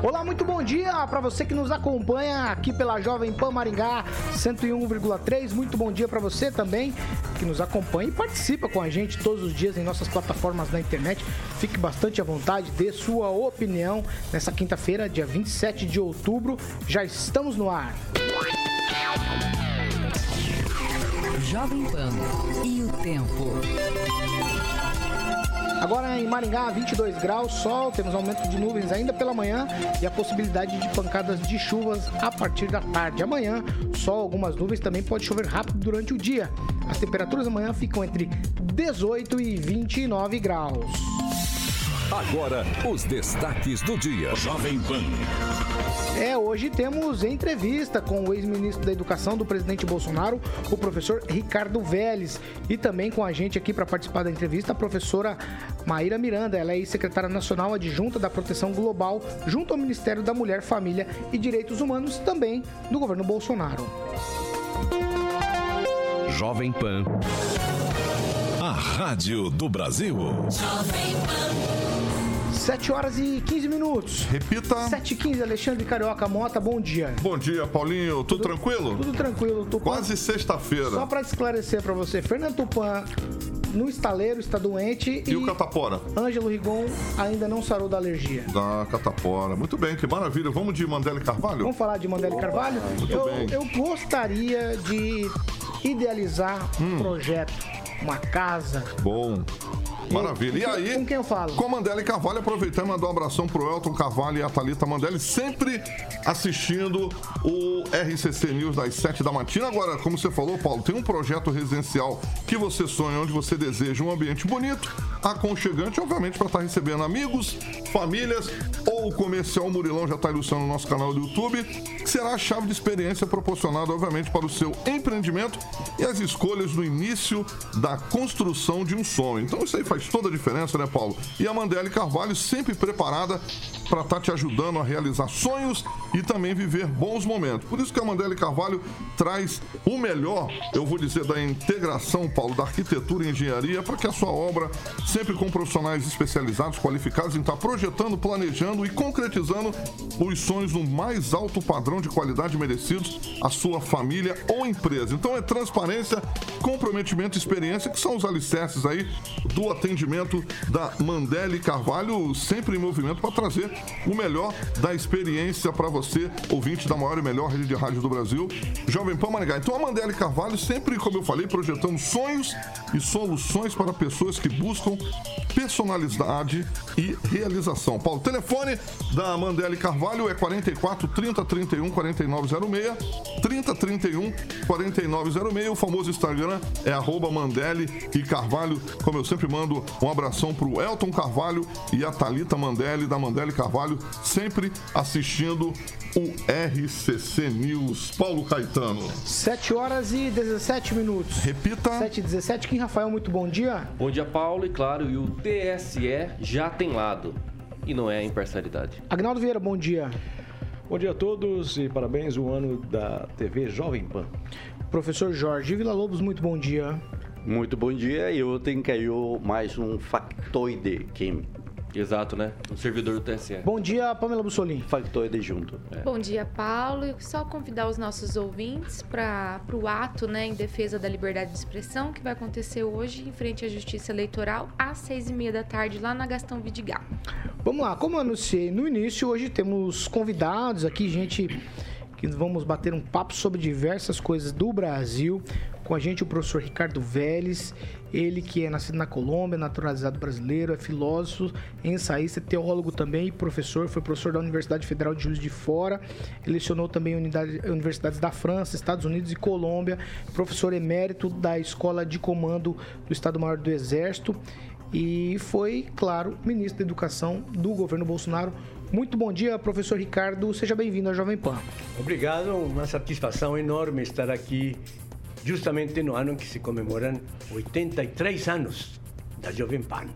Olá, muito bom dia para você que nos acompanha aqui pela Jovem Pan Maringá 101,3. Muito bom dia para você também que nos acompanha e participa com a gente todos os dias em nossas plataformas na internet. Fique bastante à vontade, dê sua opinião nessa quinta-feira, dia 27 de outubro. Já estamos no ar. Jovem Pan e o tempo. Agora em Maringá, 22 graus, sol, temos aumento de nuvens ainda pela manhã e a possibilidade de pancadas de chuvas a partir da tarde. Amanhã, sol, algumas nuvens, também pode chover rápido durante o dia. As temperaturas amanhã ficam entre 18 e 29 graus. Agora, os destaques do dia. Jovem Pan. É, hoje temos entrevista com o ex-ministro da Educação do presidente Bolsonaro, o professor Ricardo Vélez. E também com a gente aqui para participar da entrevista, a professora Maíra Miranda. Ela é secretária nacional adjunta da Proteção Global, junto ao Ministério da Mulher, Família e Direitos Humanos, também do governo Bolsonaro. Jovem Pan. A Rádio do Brasil. Jovem Pan. 7 horas e 15 minutos. Repita. 7 e 15, Alexandre Carioca Mota, bom dia. Bom dia, Paulinho. Tudo, tudo tranquilo? Tudo tranquilo. Tupan. Quase sexta-feira. Só para esclarecer para você, Fernando Tupan no estaleiro está doente e, e o catapora. Ângelo Rigon ainda não sarou da alergia. Da catapora. Muito bem, que maravilha. Vamos de Mandela Carvalho? Vamos falar de Mandela Carvalho? Muito eu, bem. Eu gostaria de idealizar hum. um projeto, uma casa. Bom. Maravilha. E aí? Com quem eu falo? Com Mandela Carvalho, aproveitando e mandar um abração pro Elton Carvalho e a Thalita Mandelli, sempre assistindo o RCC News das 7 da matina. Agora, como você falou, Paulo, tem um projeto residencial que você sonha, onde você deseja um ambiente bonito, aconchegante, obviamente, para estar recebendo amigos, famílias ou o comercial Murilão já está ilustrando no nosso canal do YouTube, que será a chave de experiência proporcionada, obviamente, para o seu empreendimento e as escolhas no início da construção de um sonho. Então, isso aí faz faz toda a diferença, né, Paulo? E a Mandele Carvalho sempre preparada para estar tá te ajudando a realizar sonhos e também viver bons momentos. Por isso que a Mandele Carvalho traz o melhor, eu vou dizer, da integração, Paulo, da arquitetura e engenharia, para que a sua obra, sempre com profissionais especializados, qualificados em estar tá projetando, planejando e concretizando os sonhos no mais alto padrão de qualidade merecidos à sua família ou empresa. Então é transparência, comprometimento e experiência que são os alicerces aí do atendimento atendimento da Mandele Carvalho, sempre em movimento para trazer o melhor da experiência para você, ouvinte da maior e melhor rede de rádio do Brasil, Jovem Pan Maringá. Então a Mandele Carvalho sempre, como eu falei, projetando sonhos e soluções para pessoas que buscam personalidade e realização. Paulo, telefone da Mandele Carvalho é 44 30 31 4906, 30 31 4906. O famoso Instagram é arroba Mandele e Carvalho, como eu sempre mando um abração pro Elton Carvalho e a Talita Mandelli, da Mandelli Carvalho, sempre assistindo o RCC News. Paulo Caetano. 7 horas e 17 minutos. Repita. 7 e 17. Kim Rafael, muito bom dia. Bom dia, Paulo. E claro, e o TSE já tem lado. E não é a imparcialidade. Agnaldo Vieira, bom dia. Bom dia a todos e parabéns o ano da TV Jovem Pan. Professor Jorge Vila Lobos, muito bom dia. Muito bom dia. E ontem caiu mais um factoide químico. Exato, né? Um servidor do TSE. Bom dia, Pamela Bussolini. Factoide junto. É. Bom dia, Paulo. E só convidar os nossos ouvintes para o ato né, em defesa da liberdade de expressão que vai acontecer hoje em frente à Justiça Eleitoral às seis e meia da tarde lá na Gastão Vidigal. Vamos lá, como eu anunciei no início, hoje temos convidados aqui, gente que vamos bater um papo sobre diversas coisas do Brasil. Com a gente o professor Ricardo Vélez, ele que é nascido na Colômbia, naturalizado brasileiro, é filósofo, ensaísta, teólogo também, professor, foi professor da Universidade Federal de Juiz de Fora, lecionou também unidade, universidades da França, Estados Unidos e Colômbia, professor emérito da Escola de Comando do Estado-Maior do Exército e foi, claro, ministro da Educação do governo Bolsonaro Muito bom dia, professor Ricardo. Seja bem-vindo à Jovem Pan. Obrigado, uma satisfação enorme estar aqui justamente no ano em que se comemoram 83 anos da Jovem Pan.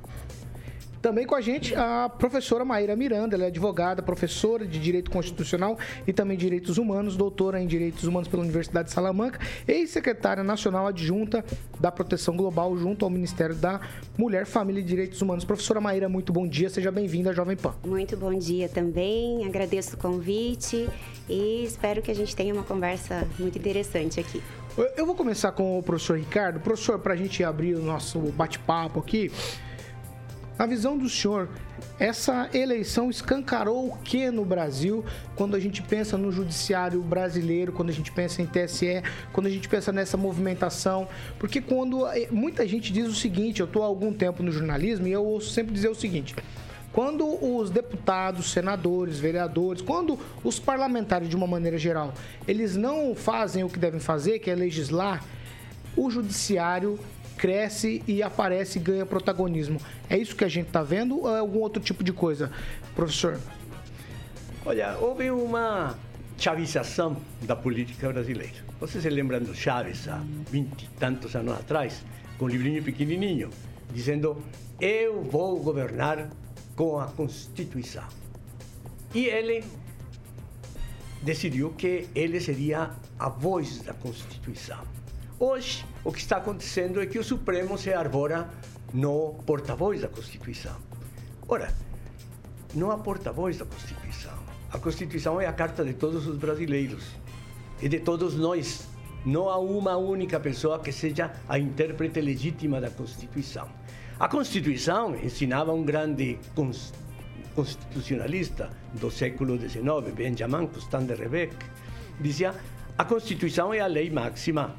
Também com a gente a professora Maíra Miranda, ela é advogada, professora de Direito Constitucional e também Direitos Humanos, doutora em Direitos Humanos pela Universidade de Salamanca, ex-secretária nacional adjunta da Proteção Global junto ao Ministério da Mulher, Família e Direitos Humanos. Professora Maíra, muito bom dia, seja bem-vinda à Jovem Pan. Muito bom dia também, agradeço o convite e espero que a gente tenha uma conversa muito interessante aqui. Eu vou começar com o professor Ricardo. Professor, para a gente abrir o nosso bate-papo aqui, na visão do senhor, essa eleição escancarou o que no Brasil quando a gente pensa no judiciário brasileiro, quando a gente pensa em TSE, quando a gente pensa nessa movimentação? Porque quando eh, muita gente diz o seguinte, eu estou há algum tempo no jornalismo e eu ouço sempre dizer o seguinte: quando os deputados, senadores, vereadores, quando os parlamentares de uma maneira geral, eles não fazem o que devem fazer, que é legislar, o judiciário cresce e aparece e ganha protagonismo. É isso que a gente está vendo ou é algum outro tipo de coisa, professor? Olha, houve uma chavização da política brasileira. Você se lembra do Chaves há 20 e tantos anos atrás, com um livrinho pequenininho, dizendo: Eu vou governar com a Constituição. E ele decidiu que ele seria a voz da Constituição. Hoje, o que está acontecendo é que o Supremo se arbora no porta-voz da Constituição. Ora, não há porta-voz da Constituição. A Constituição é a carta de todos os brasileiros e de todos nós. Não há uma única pessoa que seja a intérprete legítima da Constituição. A Constituição ensinava um grande constitucionalista do século XIX, Benjamin Constant de Rebec, dizia: a Constituição é a lei máxima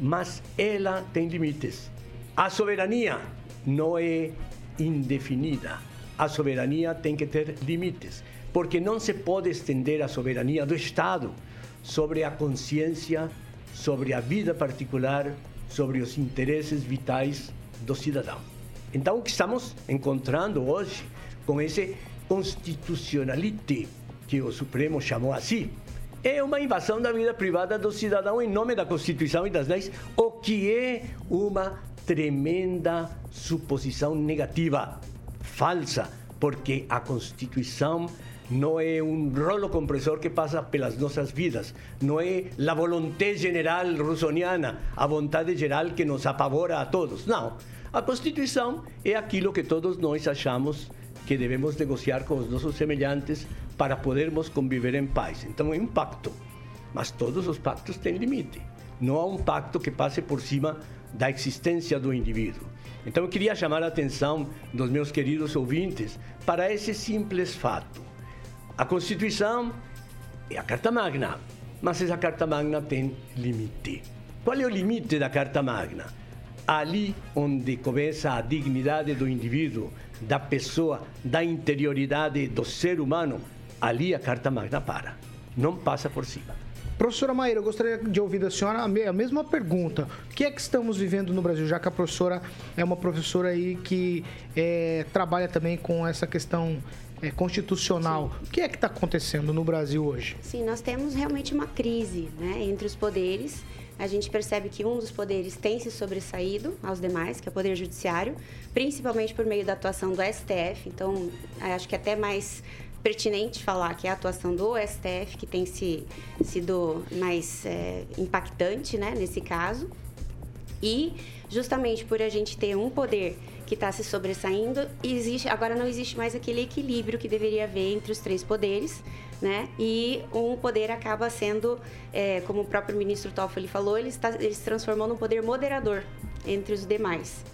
mas ela tem limites. A soberania não é indefinida. A soberania tem que ter limites, porque não se pode estender a soberania do Estado sobre a consciência, sobre a vida particular, sobre os interesses vitais do cidadão. Então, o que estamos encontrando hoje com esse constitucionalite, que o Supremo chamou assim, é uma invasão da vida privada do cidadão em nome da Constituição e das leis, o que é uma tremenda suposição negativa, falsa, porque a Constituição não é um rolo compressor que passa pelas nossas vidas, não é a volonté geral russoniana, a vontade geral que nos apavora a todos. Não. A Constituição é aquilo que todos nós achamos que devemos negociar com os nossos semelhantes para podermos conviver em paz. Então é um pacto, mas todos os pactos têm limite. Não há um pacto que passe por cima da existência do indivíduo. Então eu queria chamar a atenção dos meus queridos ouvintes para esse simples fato. A Constituição é a Carta Magna, mas essa Carta Magna tem limite. Qual é o limite da Carta Magna? Ali onde começa a dignidade do indivíduo, da pessoa, da interioridade do ser humano, ali a Carta Magna para. Não passa por cima. Professora Maíra, eu gostaria de ouvir da senhora a mesma pergunta. O que é que estamos vivendo no Brasil, já que a professora é uma professora aí que é, trabalha também com essa questão é, constitucional. Sim. O que é que está acontecendo no Brasil hoje? Sim, nós temos realmente uma crise né, entre os poderes. A gente percebe que um dos poderes tem se sobressaído aos demais, que é o Poder Judiciário, principalmente por meio da atuação do STF. Então, acho que até mais pertinente falar que é a atuação do STF que tem se, sido mais é, impactante né, nesse caso. E justamente por a gente ter um poder que está se sobressaindo, existe, agora não existe mais aquele equilíbrio que deveria haver entre os três poderes, né? E um poder acaba sendo, é, como o próprio ministro Toffoli falou, ele, está, ele se transformou num poder moderador entre os demais.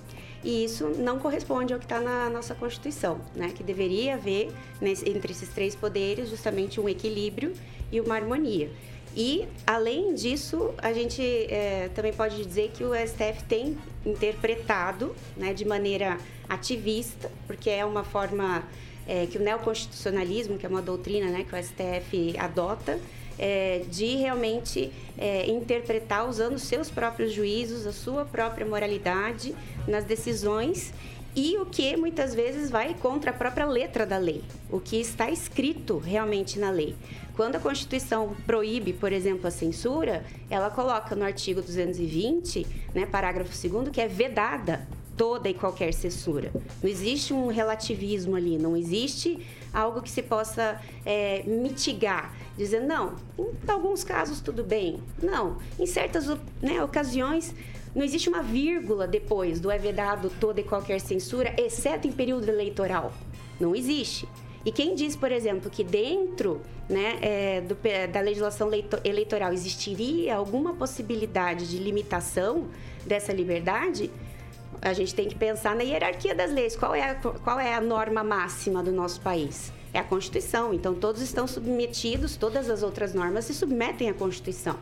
E isso não corresponde ao que está na nossa Constituição, né? que deveria haver entre esses três poderes justamente um equilíbrio e uma harmonia. E, além disso, a gente é, também pode dizer que o STF tem interpretado né, de maneira ativista, porque é uma forma é, que o neoconstitucionalismo, que é uma doutrina né, que o STF adota, é, de realmente é, interpretar usando seus próprios juízos, a sua própria moralidade nas decisões e o que muitas vezes vai contra a própria letra da lei, o que está escrito realmente na lei. Quando a Constituição proíbe, por exemplo, a censura, ela coloca no artigo 220, né, parágrafo 2 que é vedada toda e qualquer censura. Não existe um relativismo ali, não existe algo que se possa é, mitigar, dizendo, não, em alguns casos tudo bem. Não, em certas né, ocasiões não existe uma vírgula depois do é vedado toda e qualquer censura, exceto em período eleitoral. Não existe. E quem diz, por exemplo, que dentro né, é, do, da legislação eleitoral existiria alguma possibilidade de limitação dessa liberdade, a gente tem que pensar na hierarquia das leis. Qual é a, qual é a norma máxima do nosso país? É a Constituição. Então, todos estão submetidos, todas as outras normas se submetem à Constituição.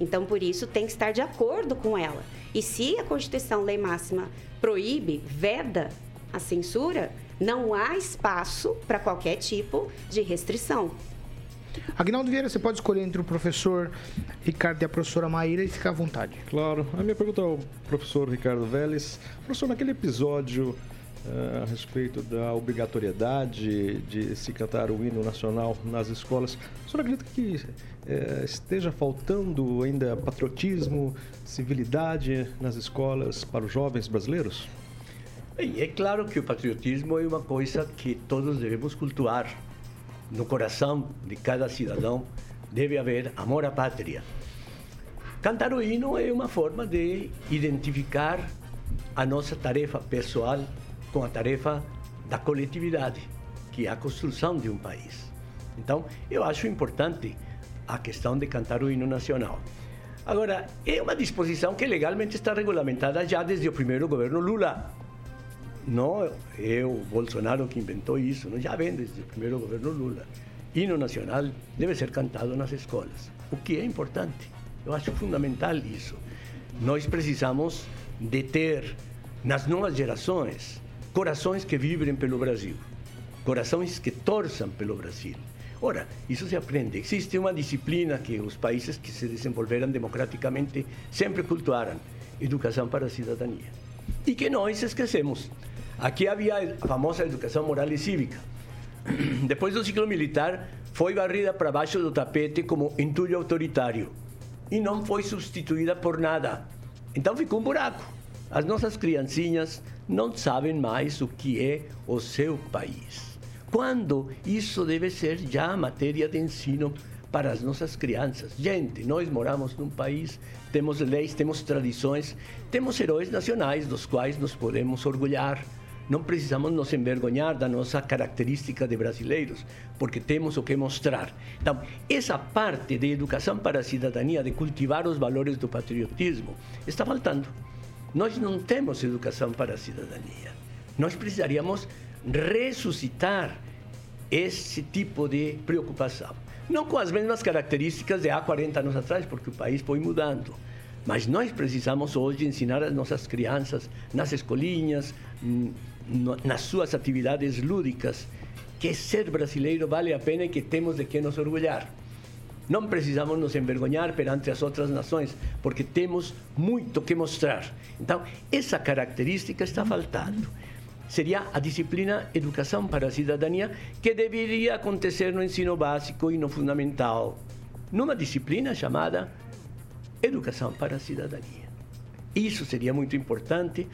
Então, por isso, tem que estar de acordo com ela. E se a Constituição, lei máxima, proíbe, veda a censura, não há espaço para qualquer tipo de restrição. Agnaldo Vieira, você pode escolher entre o professor Ricardo e a professora Maíra e ficar à vontade. Claro. A minha pergunta ao professor Ricardo Vélez. Professor, naquele episódio uh, a respeito da obrigatoriedade de se cantar o hino nacional nas escolas, o senhor acredita que uh, esteja faltando ainda patriotismo, civilidade nas escolas para os jovens brasileiros? Bem, é claro que o patriotismo é uma coisa que todos devemos cultuar no coração de cada cidadão deve haver amor à pátria. Cantar o hino é uma forma de identificar a nossa tarefa pessoal com a tarefa da coletividade, que é a construção de um país. Então, eu acho importante a questão de cantar o hino nacional. Agora, é uma disposição que legalmente está regulamentada já desde o primeiro governo Lula. Não é o Bolsonaro que inventou isso, não? já vem desde o primeiro governo Lula. Hino nacional deve ser cantado nas escolas, o que é importante. Eu acho fundamental isso. Nós precisamos de ter nas novas gerações corações que vibrem pelo Brasil, corações que torçam pelo Brasil. Ora, isso se aprende. Existe uma disciplina que os países que se desenvolveram democraticamente sempre cultuaram: educação para a cidadania. E que nós esquecemos. Aqui havia a famosa educação moral e cívica. Depois do ciclo militar, foi varrida para baixo do tapete como entulho autoritário e não foi substituída por nada. Então ficou um buraco. As nossas criancinhas não sabem mais o que é o seu país. Quando isso deve ser já matéria de ensino para as nossas crianças. Gente, nós moramos num país, temos leis, temos tradições, temos heróis nacionais dos quais nos podemos orgulhar não precisamos nos envergonhar da nossa característica de brasileiros, porque temos o que mostrar. Então, essa parte de educação para a cidadania, de cultivar os valores do patriotismo, está faltando. Nós não temos educação para a cidadania. Nós precisaríamos ressuscitar esse tipo de preocupação. Não com as mesmas características de há 40 anos atrás, porque o país foi mudando. Mas nós precisamos hoje ensinar as nossas crianças nas escolinhas, nas suas atividades lúdicas, que ser brasileiro vale a pena e que temos de que nos orgulhar. Não precisamos nos envergonhar perante as outras nações, porque temos muito que mostrar. Então, essa característica está faltando. Seria a disciplina Educação para a Cidadania, que deveria acontecer no ensino básico e no fundamental, numa disciplina chamada Educação para a Cidadania. Isso seria muito importante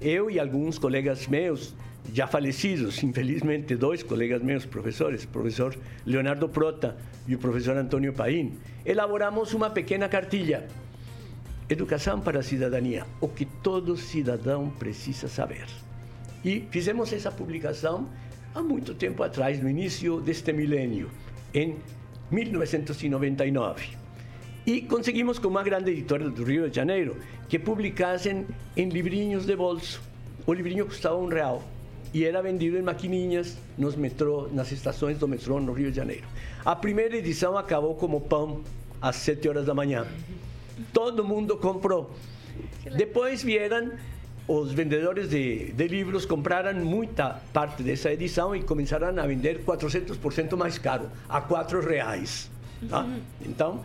eu e alguns colegas meus, já falecidos, infelizmente dois colegas meus, professores, o professor Leonardo Prota e o professor Antônio Paim, elaboramos uma pequena cartilha. Educação para a cidadania, o que todo cidadão precisa saber. E fizemos essa publicação há muito tempo atrás, no início deste milênio, em 1999. E conseguimos com uma grande editora do Rio de Janeiro que publicassem em livrinhos de bolso. O livrinho custava um real e era vendido em maquininhas nos metrô, nas estações do metrô no Rio de Janeiro. A primeira edição acabou como pão às sete horas da manhã. Todo mundo comprou. Depois vieram os vendedores de, de, livros compraram muita parte dessa edição e começaram a vender 400% mais caro, a quatro reais. Tá? Então,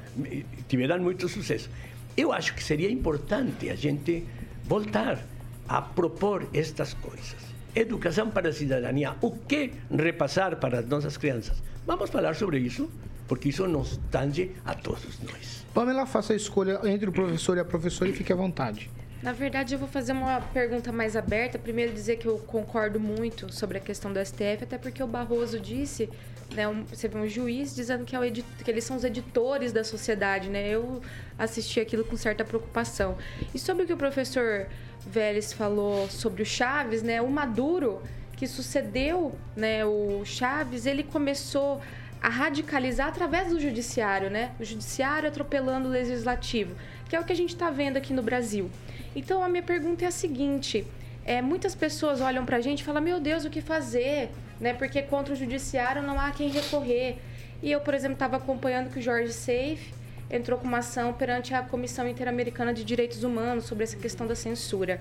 tiveram muito sucesso. Eu acho que seria importante a gente voltar a propor estas coisas. Educação para a cidadania. O que repassar para as nossas crianças? Vamos falar sobre isso, porque isso nos tange a todos nós. Pamela, faça a escolha entre o professor e a professora e fique à vontade. Na verdade, eu vou fazer uma pergunta mais aberta. Primeiro, dizer que eu concordo muito sobre a questão do STF, até porque o Barroso disse, né, um, você vê um juiz dizendo que, é que, eles são os editores da sociedade, né? Eu assisti aquilo com certa preocupação. E sobre o que o professor Vélez falou sobre o Chaves, né? O Maduro, que sucedeu né, o Chaves, ele começou a radicalizar através do judiciário, né? O judiciário atropelando o legislativo, que é o que a gente está vendo aqui no Brasil. Então a minha pergunta é a seguinte: é, muitas pessoas olham para a gente e falam, meu Deus, o que fazer? Né? Porque contra o judiciário não há quem recorrer. E eu, por exemplo, estava acompanhando que o Jorge Safe entrou com uma ação perante a Comissão Interamericana de Direitos Humanos sobre essa questão da censura.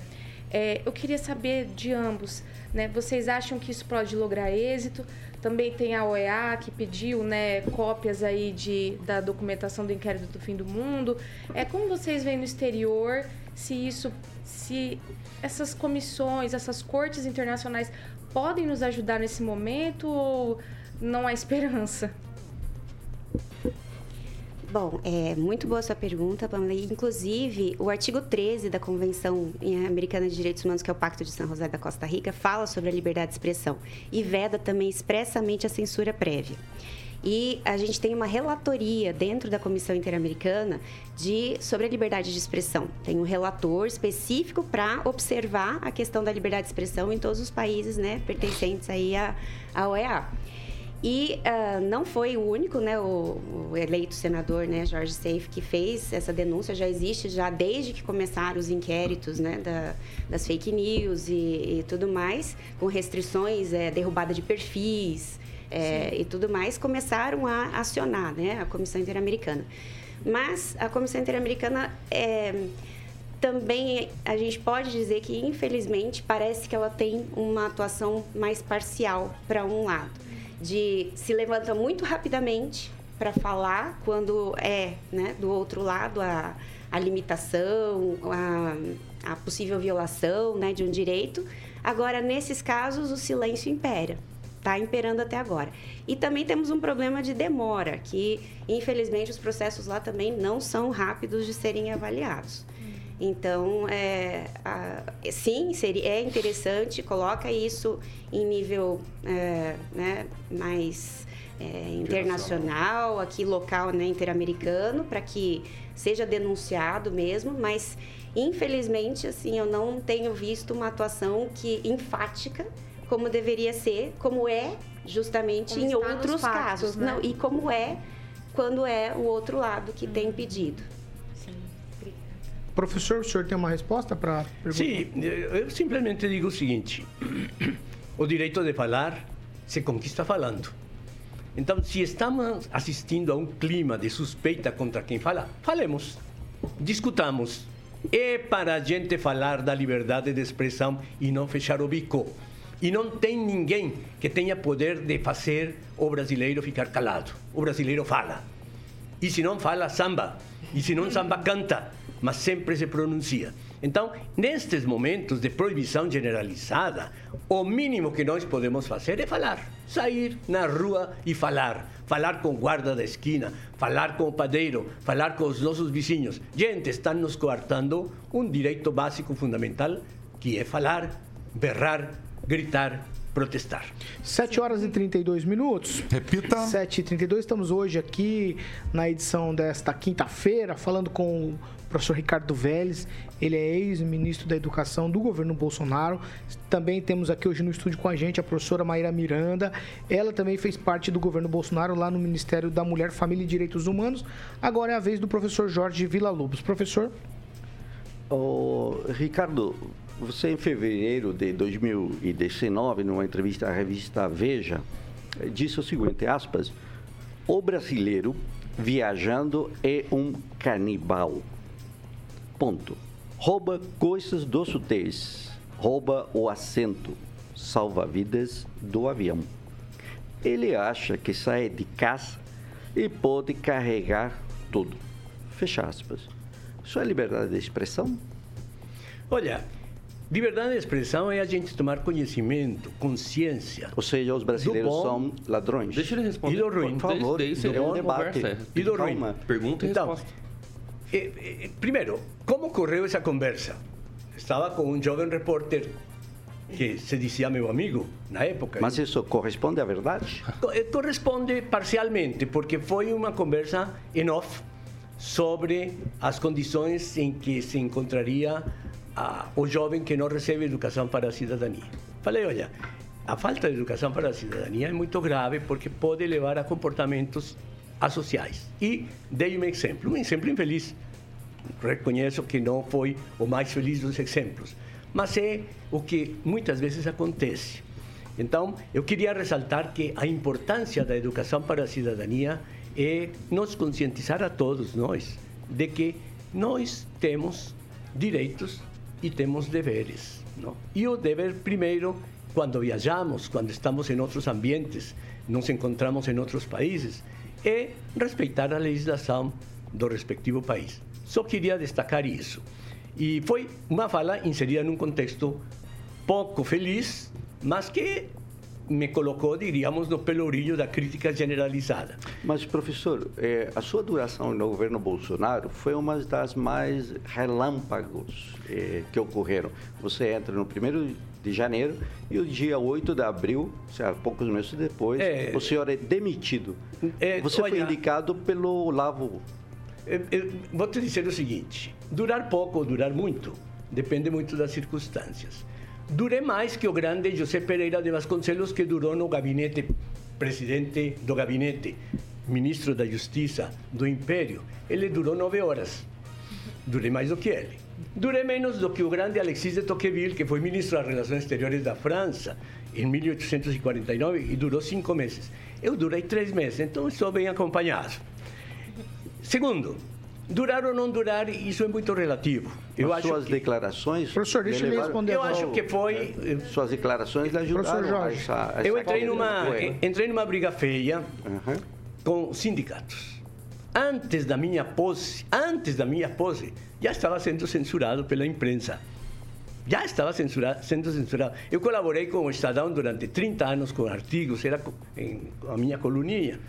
É, eu queria saber de ambos, né? Vocês acham que isso pode lograr êxito? Também tem a OEA que pediu, né, cópias aí de, da documentação do inquérito do fim do mundo. É como vocês veem no exterior se isso, se essas comissões, essas cortes internacionais podem nos ajudar nesse momento ou não há esperança? Bom, é muito boa sua pergunta, Pamela. Inclusive, o artigo 13 da Convenção Americana de Direitos Humanos, que é o Pacto de São José da Costa Rica, fala sobre a liberdade de expressão e veda também expressamente a censura prévia. E a gente tem uma relatoria dentro da Comissão Interamericana de, sobre a liberdade de expressão. Tem um relator específico para observar a questão da liberdade de expressão em todos os países né, pertencentes aí à, à OEA. E uh, não foi o único, né, o, o, eleito senador, né, Jorge Seif, que fez essa denúncia. Já existe já desde que começaram os inquéritos, né, da, das fake news e, e, tudo mais, com restrições, é, derrubada de perfis é, e tudo mais, começaram a acionar, né, a Comissão Interamericana. Mas a Comissão Interamericana é, também a gente pode dizer que, infelizmente, parece que ela tem uma atuação mais parcial para um lado de se levanta muito rapidamente para falar quando é né, do outro lado a, a limitação, a, a possível violação né, de um direito. Agora, nesses casos, o silêncio impera. Está imperando até agora. E também temos um problema de demora, que infelizmente os processos lá também não são rápidos de serem avaliados. Então, é, a, sim, seria, é interessante, coloca isso em nível é, né, mais é, internacional, aqui local, né, interamericano, para que seja denunciado mesmo, mas infelizmente, assim, eu não tenho visto uma atuação que enfática como deveria ser, como é justamente como em outros casos, né? não, e como é quando é o outro lado que tem pedido. Professor, o senhor tem uma resposta para? Sim, eu simplesmente digo o seguinte: o direito de falar se conquista falando. Então, se estamos assistindo a um clima de suspeita contra quem fala, falemos, discutamos. É para a gente falar da liberdade de expressão e não fechar o bico. E não tem ninguém que tenha poder de fazer o brasileiro ficar calado. O brasileiro fala. E se não fala, samba. E se não samba, canta mas sempre se pronuncia. Então, nestes momentos de proibição generalizada, o mínimo que nós podemos fazer é falar. Sair na rua e falar. Falar com o guarda da esquina, falar com o padeiro, falar com os nossos vizinhos. Gente, estão nos coartando um direito básico fundamental, que é falar, berrar, gritar, protestar. 7 horas e 32 minutos. Repita. 7 e 32 estamos hoje aqui na edição desta quinta-feira, falando com professor Ricardo Vélez, ele é ex-ministro da Educação do governo Bolsonaro. Também temos aqui hoje no estúdio com a gente a professora Maíra Miranda. Ela também fez parte do governo Bolsonaro lá no Ministério da Mulher, Família e Direitos Humanos. Agora é a vez do professor Jorge Villa-Lobos. Professor? Oh, Ricardo, você em fevereiro de 2019, numa entrevista à revista Veja, disse o seguinte, aspas, o brasileiro viajando é um canibal. Ponto. Rouba coisas dos hotéis. Rouba o assento salva-vidas do avião. Ele acha que sai de casa e pode carregar tudo. Fecha aspas. Isso é liberdade de expressão? Olha, Liberdade de expressão é a gente tomar conhecimento, consciência. Ou seja, os brasileiros bom são ladrões. Deixa ele responder. E do ruim. Por favor, Daí é seria um debate. conversa. E do ruim. Calma. Pergunta e Então, resposta. eh, eh, primeiro, como ocorreu essa conversa? Estava com um jovem repórter que se dizia meu amigo na época. Mas isso corresponde à verdade? Eh, Corresponde parcialmente, porque foi uma conversa em off sobre as condições em que se encontraria ah, o jovem que não recebe educação para a cidadania. Falei, olha, a falta de educação para a cidadania é muito grave porque pode levar a comportamentos asociais. E dei um exemplo, um exemplo infeliz. Reconheço que não foi o mais feliz dos exemplos, mas é o que muitas vezes acontece. Então, eu queria ressaltar que a importância da educação para a cidadania é nos conscientizar a todos nós de que nós temos direitos e temos deveres. Não? O dever, primeiro, quando viajamos, quando estamos em outros ambientes, nos encontramos em outros países, é respeitar a legislação do respectivo país. Só queria destacar isso. E foi uma fala inserida num contexto pouco feliz, mas que me colocou, diríamos, no pelourinho da crítica generalizada. Mas, professor, eh, a sua duração no governo Bolsonaro foi uma das mais relâmpagos eh, que ocorreram. Você entra no 1 de janeiro e o dia 8 de abril, seja, poucos meses depois, É. o senhor é demitido. É, Você foi olha- indicado pelo Lavo. Eu vou te dizer o seguinte: durar pouco ou durar muito depende muito das circunstâncias. Durei mais que o grande José Pereira de Vasconcelos, que durou no gabinete, presidente do gabinete, ministro da Justiça do Império. Ele durou nove horas. Durei mais do que ele. Durei menos do que o grande Alexis de Tocqueville, que foi ministro das Relações Exteriores da França em 1849 e durou cinco meses. Eu durei três meses, então estou bem acompanhado. Segundo, durar ou não durar, isso é muito relativo. Eu As acho suas que, declarações. Professor, deixa ele levaram- responder. eu acho que foi. Suas declarações lhe ajudaram Professor a Jorge. essa, a Eu essa entrei numa, entrei numa briga feia Aham. com sindicatos. Antes da minha posse, antes da minha posse, já estava sendo censurado pela imprensa. Já estava censura, sendo censurado. Eu colaborei com o Estadão durante 30 anos com artigos, era a minha coluninha.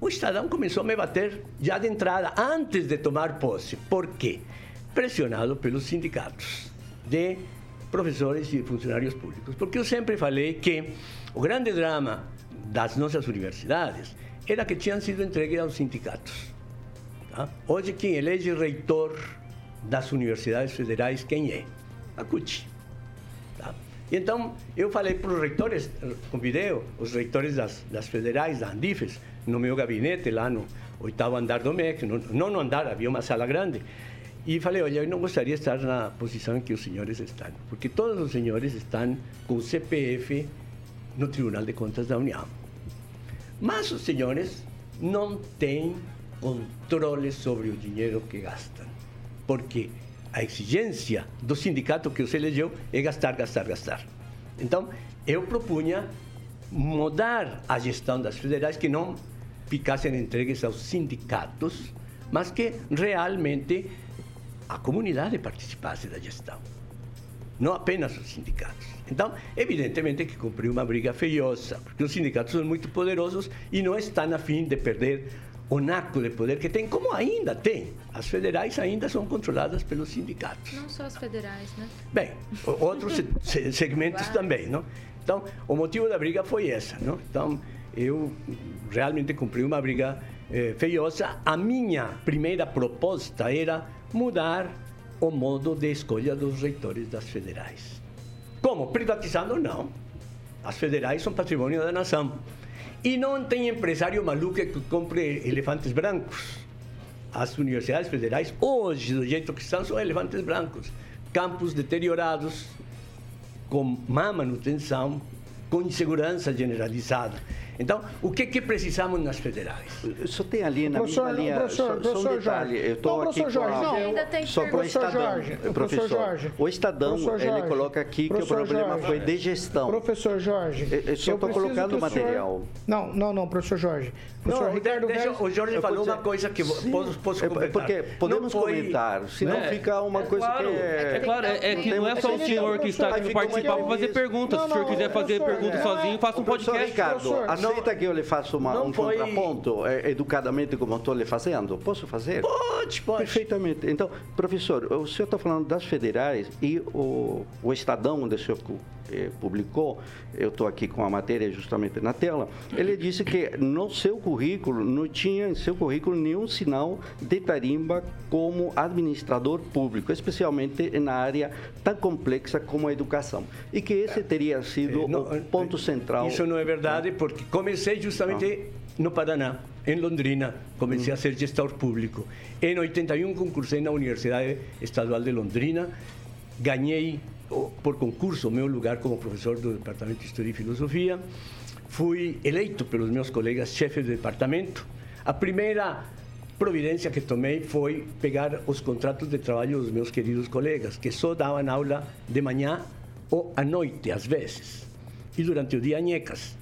O Estadão começou a me bater já de entrada, antes de tomar posse. Por quê? Pressionado pelos sindicatos de professores e funcionários públicos. Porque eu sempre falei que o grande drama das nossas universidades era que tinham sido entregues aos sindicatos. tá? Hoje, quem elege reitor das universidades federais, quem é? A CUT. Tá? Então, eu falei para os reitores, convidei os reitores das, das federais, da Andifes, no meu gabinete, lá no oitavo andar do MEC, no, não no andar, havia uma sala grande, e falei, olha, eu não gostaria de estar na posição em que os senhores estão, porque todos os senhores estão com o CPF no Tribunal de Contas da União. Mas os senhores não têm controle sobre o dinheiro que gastam, porque a exigência do sindicato que você elegeu é gastar, gastar, gastar. Então, eu propunha mudar a gestão das federais, que não ficassem entregues aos sindicatos, mas que realmente a comunidade participasse da gestão não apenas os sindicatos. Então, evidentemente que cumpriu uma briga feiosa, porque os sindicatos são muito poderosos e não estão a fim de perder o naco de poder que tem, como ainda tem. As federais ainda são controladas pelos sindicatos. Não só as federais, né? Bem, outros se- se- segmentos também, não? Então, o motivo da briga foi essa, não? Então, eu realmente cumpri uma briga eh, feiosa. A minha primeira proposta era mudar o modo de escolha dos reitores das federais. Como? Privatizando? Não. As federais são patrimônio da nação. E não tem empresário maluco que compre elefantes brancos. As universidades federais, hoje, do jeito que estão, são elefantes brancos. Campos deteriorados, com má manutenção, com insegurança generalizada. Então, o que, que precisamos nas federais? Só tem ali na Professor, mesma linha, professor, só, só um professor detalhe. Jorge. Eu estou Não, aqui a, Jorge, não. Ainda tem só com o Estadão. Jorge, professor, professor Jorge. o Estadão, Professor ele Jorge. coloca aqui que o problema Jorge. foi de gestão. Professor Jorge. Eu- eu só preciso colocando o senhor- material. Não, não, não, professor Jorge. Professor Não, Ricardo deixa, Vélez- o Jorge Eu falou dizer- uma coisa que vo- posso, posso É, comentar. porque podemos Não foi- comentar, senão É. fica uma É coisa claro, que é... é claro, é, é que não é só o senhor que está aqui para participar para fazer perguntas. Se o senhor quiser fazer é- sozinho, faça um podcast. Ricardo, aceita que eu lhe faça uma- um foi- contraponto é, educadamente como estou lhe fazendo? Posso fazer? Pode, pode. Perfeitamente. Então, professor, o senhor está falando das federais e o, o Estadão, onde o senhor eh, publicou, eu estou aqui com a matéria justamente na tela, ele disse que no seu currículo, não tinha em seu currículo nenhum sinal de tarimba como administrador público, especialmente na área tão complexa como a educação. E que esse teria sido Eh, não, o ponto central. Isso não é verdade, porque comecei justamente no Paraná, em Londrina, comecei a ser gestor público. Em 81 concursei na Universidade Estadual de Londrina, ganhei oh, por concurso o meu lugar como professor do Departamento de História e Filosofia, fui eleito pelos meus colegas chefe do departamento. A primeira providência que tomei foi pegar os contratos de trabalho dos meus queridos colegas, que só davam aula de manhã ou à noite, às vezes, e durante o dia nhecas.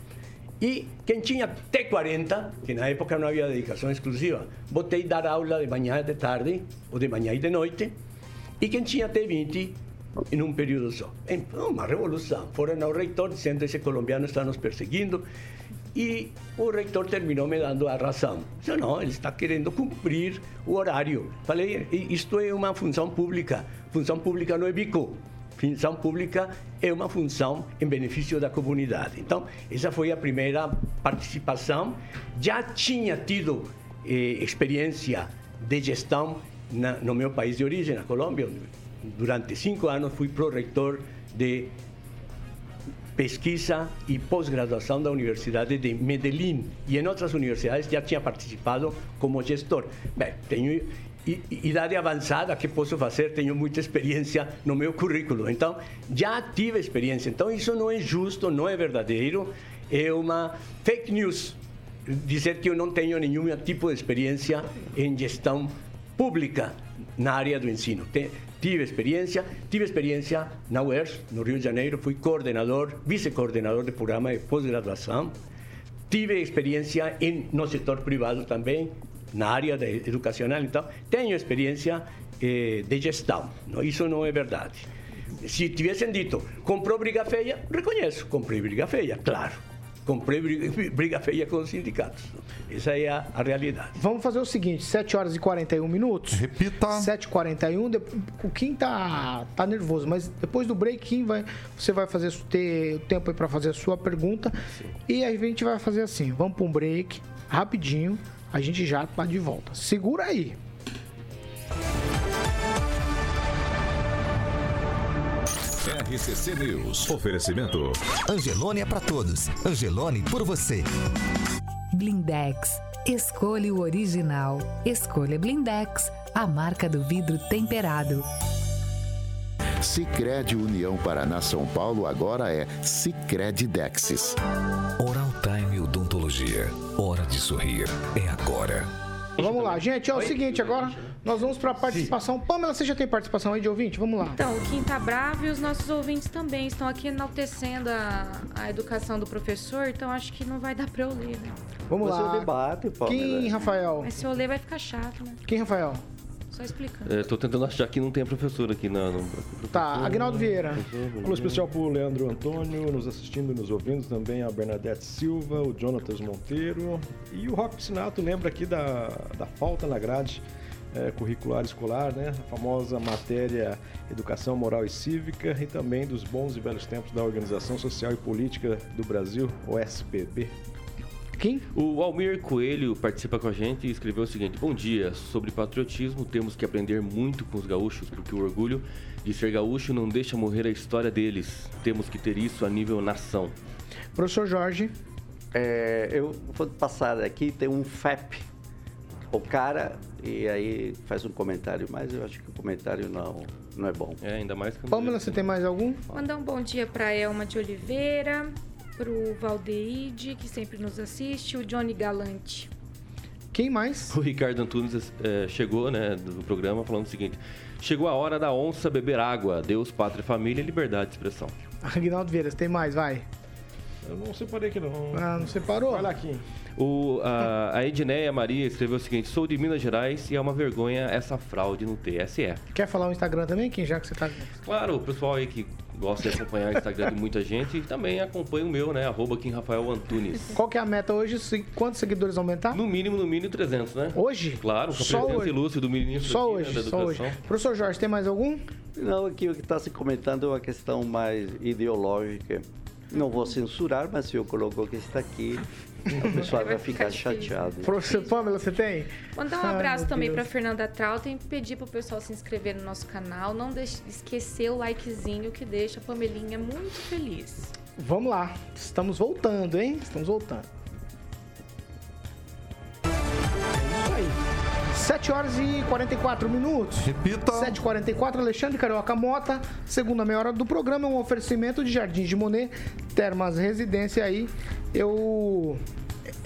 E quem tinha T40, que na época não havia dedicação exclusiva, botei dar aula de manhã e de tarde, ou de manhã e de noite, e quem tinha T20 em um período só. Então, uma revolução. Foram ao reitor dizendo esse colombiano está nos perseguindo, e o reitor terminou me dando a razão. Disse, não, ele está querendo cumprir o horário. Falei, "E isto é uma função pública. Função pública não é bico. Função pública é uma função em benefício da comunidade. Então, essa foi a primeira participação. Já tinha tido eh, experiência de gestão na, no meu país de origem, na Colômbia. onde Durante cinco anos fui pró-reitor de pesquisa e pós-graduação da Universidade de Medellín e em outras universidades já tinha participado como gestor. Bem, tenho idade avançada que posso fazer, tenho muita experiência no meu currículo. Então, já tive experiência. Então, isso não é justo, não é verdadeiro, é uma fake news dizer que eu não tenho nenhum tipo de experiência em gestão pública na área do ensino. Tive experiência, tive experiência na UERJ, no Rio de Janeiro, fui coordenador, vice-coordenador de programa de pós-graduação. Tive experiência no setor privado também, na área educacional. Então, tenho experiência eh, de gestão. Não, isso não é verdade. Se tivessem dito, comprou briga feia, reconheço, comprei briga feia, claro. Comprei briga, feia com os sindicatos. Essa é a, a realidade. Vamos fazer o seguinte, 7 horas e 41 minutos. Repita. 7h41. de- O Kim tá, tá nervoso, mas depois do break, Kim, vai, você vai fazer, ter tempo aí pra fazer a sua pergunta. E aí a gente vai fazer assim: vamos pra um break, rapidinho, a gente já tá de volta. Segura aí. RCC News. Oferecimento. Angelone é pra todos. Angelone por você. Blindex. Escolha o original. Escolha Blindex, a marca do vidro temperado. Sicredi União Paraná São Paulo agora é Sicredi Dexis. Oral Time Odontologia. Hora de sorrir. É agora. Vamos lá, gente. É o seguinte, agora nós vamos pra participação. Pamela, você já tem participação aí de ouvinte? Vamos lá. Então, o Kim tá bravo e os nossos ouvintes também estão aqui enaltecendo a, a educação do professor, então acho que não vai dar pra eu ler, né? Vamos é o lá. debate, Pamela. Quem, Rafael? Mas se eu ler vai ficar chato, né? Quem, Rafael? Só explicando. É, tô tentando achar que não tem professor aqui na. No... Tá, Agnaldo Vieira. Alô especial para o Leandro Antônio, nos assistindo e nos ouvindo também a Bernadette Silva, o Jonatas Monteiro e o Rock Sinato lembra aqui da, da falta na grade eh, curricular escolar, né? A famosa matéria Educação Moral e Cívica e também dos bons e velhos tempos da Organização Social e Política do Brasil, o SPB. Quem? O Almir Coelho participa com a gente e escreveu o seguinte: Bom dia. Sobre patriotismo, temos que aprender muito com os gaúchos, porque o orgulho de ser gaúcho não deixa morrer a história deles. Temos que ter isso a nível nação. Professor Jorge. É, eu vou passar aqui, tem um FAP. O cara, e aí faz um comentário, mas eu acho que o comentário não, não é bom. É, ainda mais que. Pamela, você tem mais algum? Mandar um bom dia para Elma de Oliveira, pro Valdeide, que sempre nos assiste, o Johnny Galante. Quem mais? O Ricardo Antunes eh, chegou, né, do programa falando o seguinte: chegou a hora da onça beber água. Deus, pátria, família e liberdade de expressão. Aguinaldo Vieiras, tem mais, vai. Eu não separei aqui não. Ah, não separou? Vai lá aqui. O, a, a Edneia Maria escreveu o seguinte: sou de Minas Gerais e é uma vergonha essa fraude no TSE. Quer falar o Instagram também, Kim, já que você tá... Claro, o pessoal aí que gosta de acompanhar o Instagram de muita gente também acompanha o meu, né? Arroba Kim Rafael Antunes. Qual que é a meta hoje? Se- Quantos seguidores aumentar? No mínimo, no mínimo 300, né? Hoje? Claro, com a Só presença hoje? ilustre do ministro Só aqui, né, hoje, da só hoje. Educação. Professor Jorge, tem mais algum? Não, aqui o que está se comentando é uma questão mais ideológica. Não vou censurar, mas se eu coloco que está aqui, o pessoal vai ficar chateado. Professor Pamela, você tem? Mandar um Ai, abraço meu também para Fernanda Trautem e pedir pro pessoal se inscrever no nosso canal. Não deixe de esquecer o likezinho que deixa a Pamelinha muito feliz. Vamos lá. Estamos voltando, hein? Estamos voltando. 7 horas e 44 minutos. Repita. 7h44, Alexandre Carioca Mota. Segunda meia hora do programa, um oferecimento de Jardim de Monet, Termas Residência aí. Eu.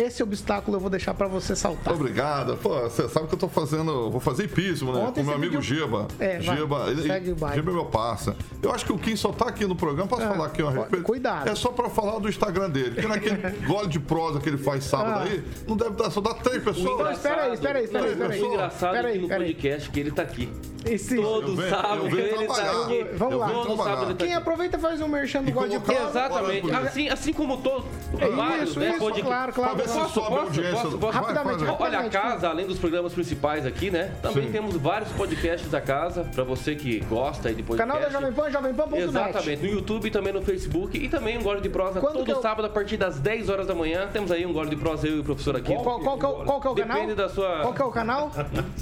Esse obstáculo eu vou deixar pra você saltar. Obrigado. Pô, você sabe que eu tô fazendo. Vou fazer hipismo, né? Ontem Com meu amigo pediu- Giba. É, vai. Giba, ele, Segue o baile. Giba é meu parça. Eu acho que o Kim só tá aqui no programa. Posso falar aqui a respeito? É, cuidado. É só pra falar do Instagram dele. Porque naquele gole de prosa que ele faz sábado Ah. aí, não deve dar, só dá três pessoas. Então, espera aí, espera aí, espera aí, espera aí. O engraçado Espera é aí, no podcast que ele tá aqui. Esse- Todo Eu venho- sábado eu venho ele tá aqui. Vamos lá. Todo sábado ele tá Quem aproveita e faz um merchan do gole de prosa. Exatamente. Assim, assim como todos vários, Isso, né, claro, claro. Posso, posso, audiência. posso, posso? Vai, Rapidamente, rapidamente. Olha, a casa, além dos programas principais aqui, né? Também Sim. temos vários podcasts da casa, pra você que gosta aí de podcast. Canal da Jovem Pan, jovempan.net. Exatamente, no YouTube e também no Facebook e também um Gole de Prosa Quando todo eu- sábado a partir das 10 horas da manhã. Temos aí um Gole de Prosa, eu e o professor aqui. Qual, qual que é o, qual que é o canal? Depende da sua- Qual que é o canal?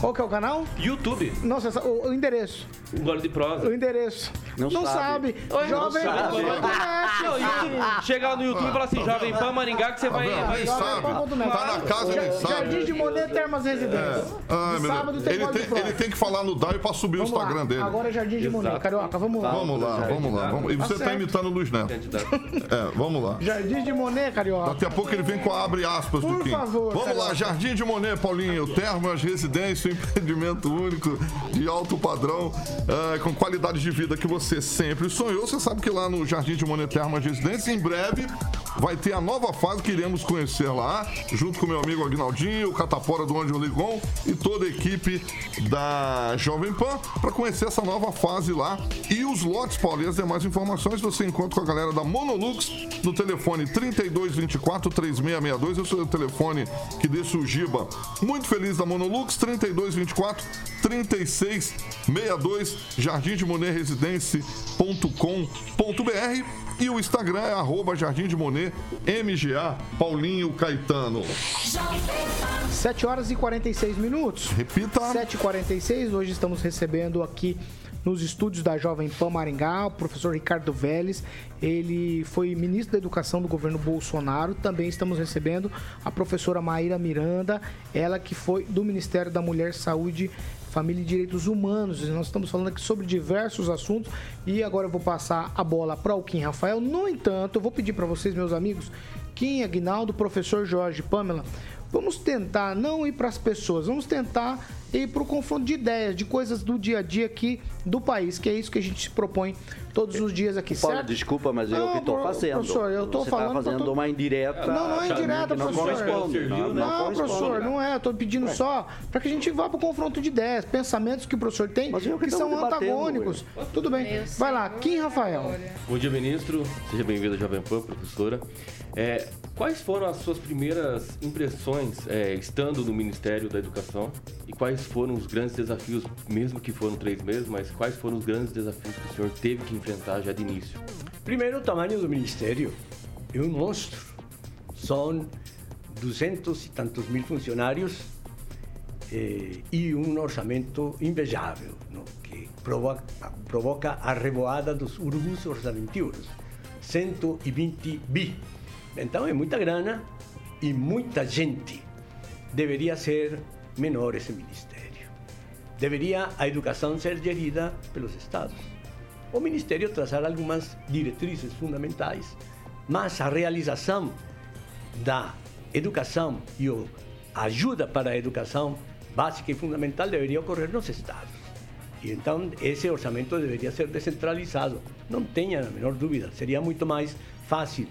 Qual que é o canal? YouTube, Não, sabe, o, o endereço. um Gole de Prosa. O endereço. Não sabe. sabe. Oi, Jovem não Pan. sabe. Não, YouTube, chega lá no YouTube e fala assim, Jovem Pan Maringá, que você vai... vendo? Sabe. Jovempan.net. Tá na casa, nem sabe. Jardim de Monet Termas Residência. Ai, De meu sábado Deus. tem ele, tem, ele tem que falar no DAI pra subir Vamos o Instagram lá. dele. Agora é Jardim de Monet. Carioca, vamos lá. Vamos lá, vamos lá. Vamos. E você tá, certo. imitando o Luiz Neto. É, vamos lá. Jardim de Monet, Carioca. Daqui a pouco ele vem com a abre aspas Por do Kim. favor, Vamos lá, Carioca. Jardim de Monet, Paulinho. Termas, residência, um empreendimento único de alto padrão, eh, com qualidade de vida que você sempre sonhou. Você sabe que lá no Jardim de Monet Termas Residência, em breve, vai ter a nova fase que iremos conhecer lá, junto com meu amigo Agnaldinho, o Catapora do Anjo Ligon e toda a equipe da Jovem Pan para conhecer essa nova fase lá. E os lotes, Paulo, e as demais informações você encontra com a galera da Monolux no telefone 3224 3662. Esse é o telefone que deixa o Giba muito feliz da Monolux. 3224 3662 Jardim de Monet e o Instagram é arroba Jardim de Monet MGA Paulinho Caetano. 7 horas e 46 minutos. Repita. 7h46, hoje estamos recebendo aqui nos estúdios da Jovem Pan Maringá, o professor Ricardo Vélez. Ele foi ministro da Educação do governo Bolsonaro. Também estamos recebendo a professora Maíra Miranda, ela que foi do Ministério da Mulher, Saúde, Família e Direitos Humanos. Nós estamos falando aqui sobre diversos assuntos e agora eu vou passar a bola para o Kim Rafael. No entanto, eu vou pedir para vocês, meus amigos, Kim, Aguinaldo, professor Jorge, Pamela, vamos tentar não ir para as pessoas, vamos tentar ir para o confronto de ideias, de coisas do dia a dia aqui do país, que é isso que a gente se propõe todos os dias aqui, Paulo, certo? desculpa, mas eu Não, que estou fazendo. professor, eu tô Você falando tá fazendo todo- uma indireta. Não, não é indireta, não professor. Não, Não, não professor, não é. Eu tô pedindo só para que a gente vá para o confronto de ideias, pensamentos que o professor tem que que são debatendo, antagônicos. Tudo bem. Vai lá, Kim Rafael. Bom dia, ministro. Seja bem-vindo à Jovem Pan, professora. É, quais foram as suas primeiras impressões é, estando no Ministério da Educação? E quais foram os grandes desafios, mesmo que foram três meses, mas quais foram os grandes desafios que o senhor teve que enfrentar já de início? Primeiro, o tamanho do ministério é um monstro. São duzentos e tantos mil funcionários eh, e um orçamento invejável, não? que provoca, provoca a revoada dos urubus orçamentívoros. 120 bi. Então é muita grana e muita gente. Deveria ser menor esse ministério. Deveria a educação ser gerida pelos estados. O Ministério traçar algumas diretrizes fundamentais mas a realização da educação e a ajuda para a educação básica e fundamental deveria ocorrer nos estados. E então esse orçamento deveria ser descentralizado. Não tenha a menor dúvida, seria muito mais fácil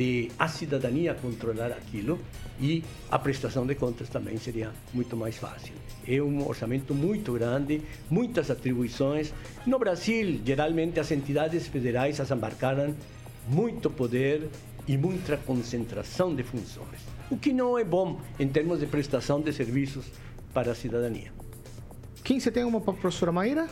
de a cidadania controlar aquilo e a prestação de contas também seria muito mais fácil. É um orçamento muito grande, muitas atribuições. No Brasil, geralmente as entidades federais as embarcaram muito poder e muita concentração de funções, o que não é bom em termos de prestação de serviços para a cidadania. Quem você tem uma para a professora Maíra?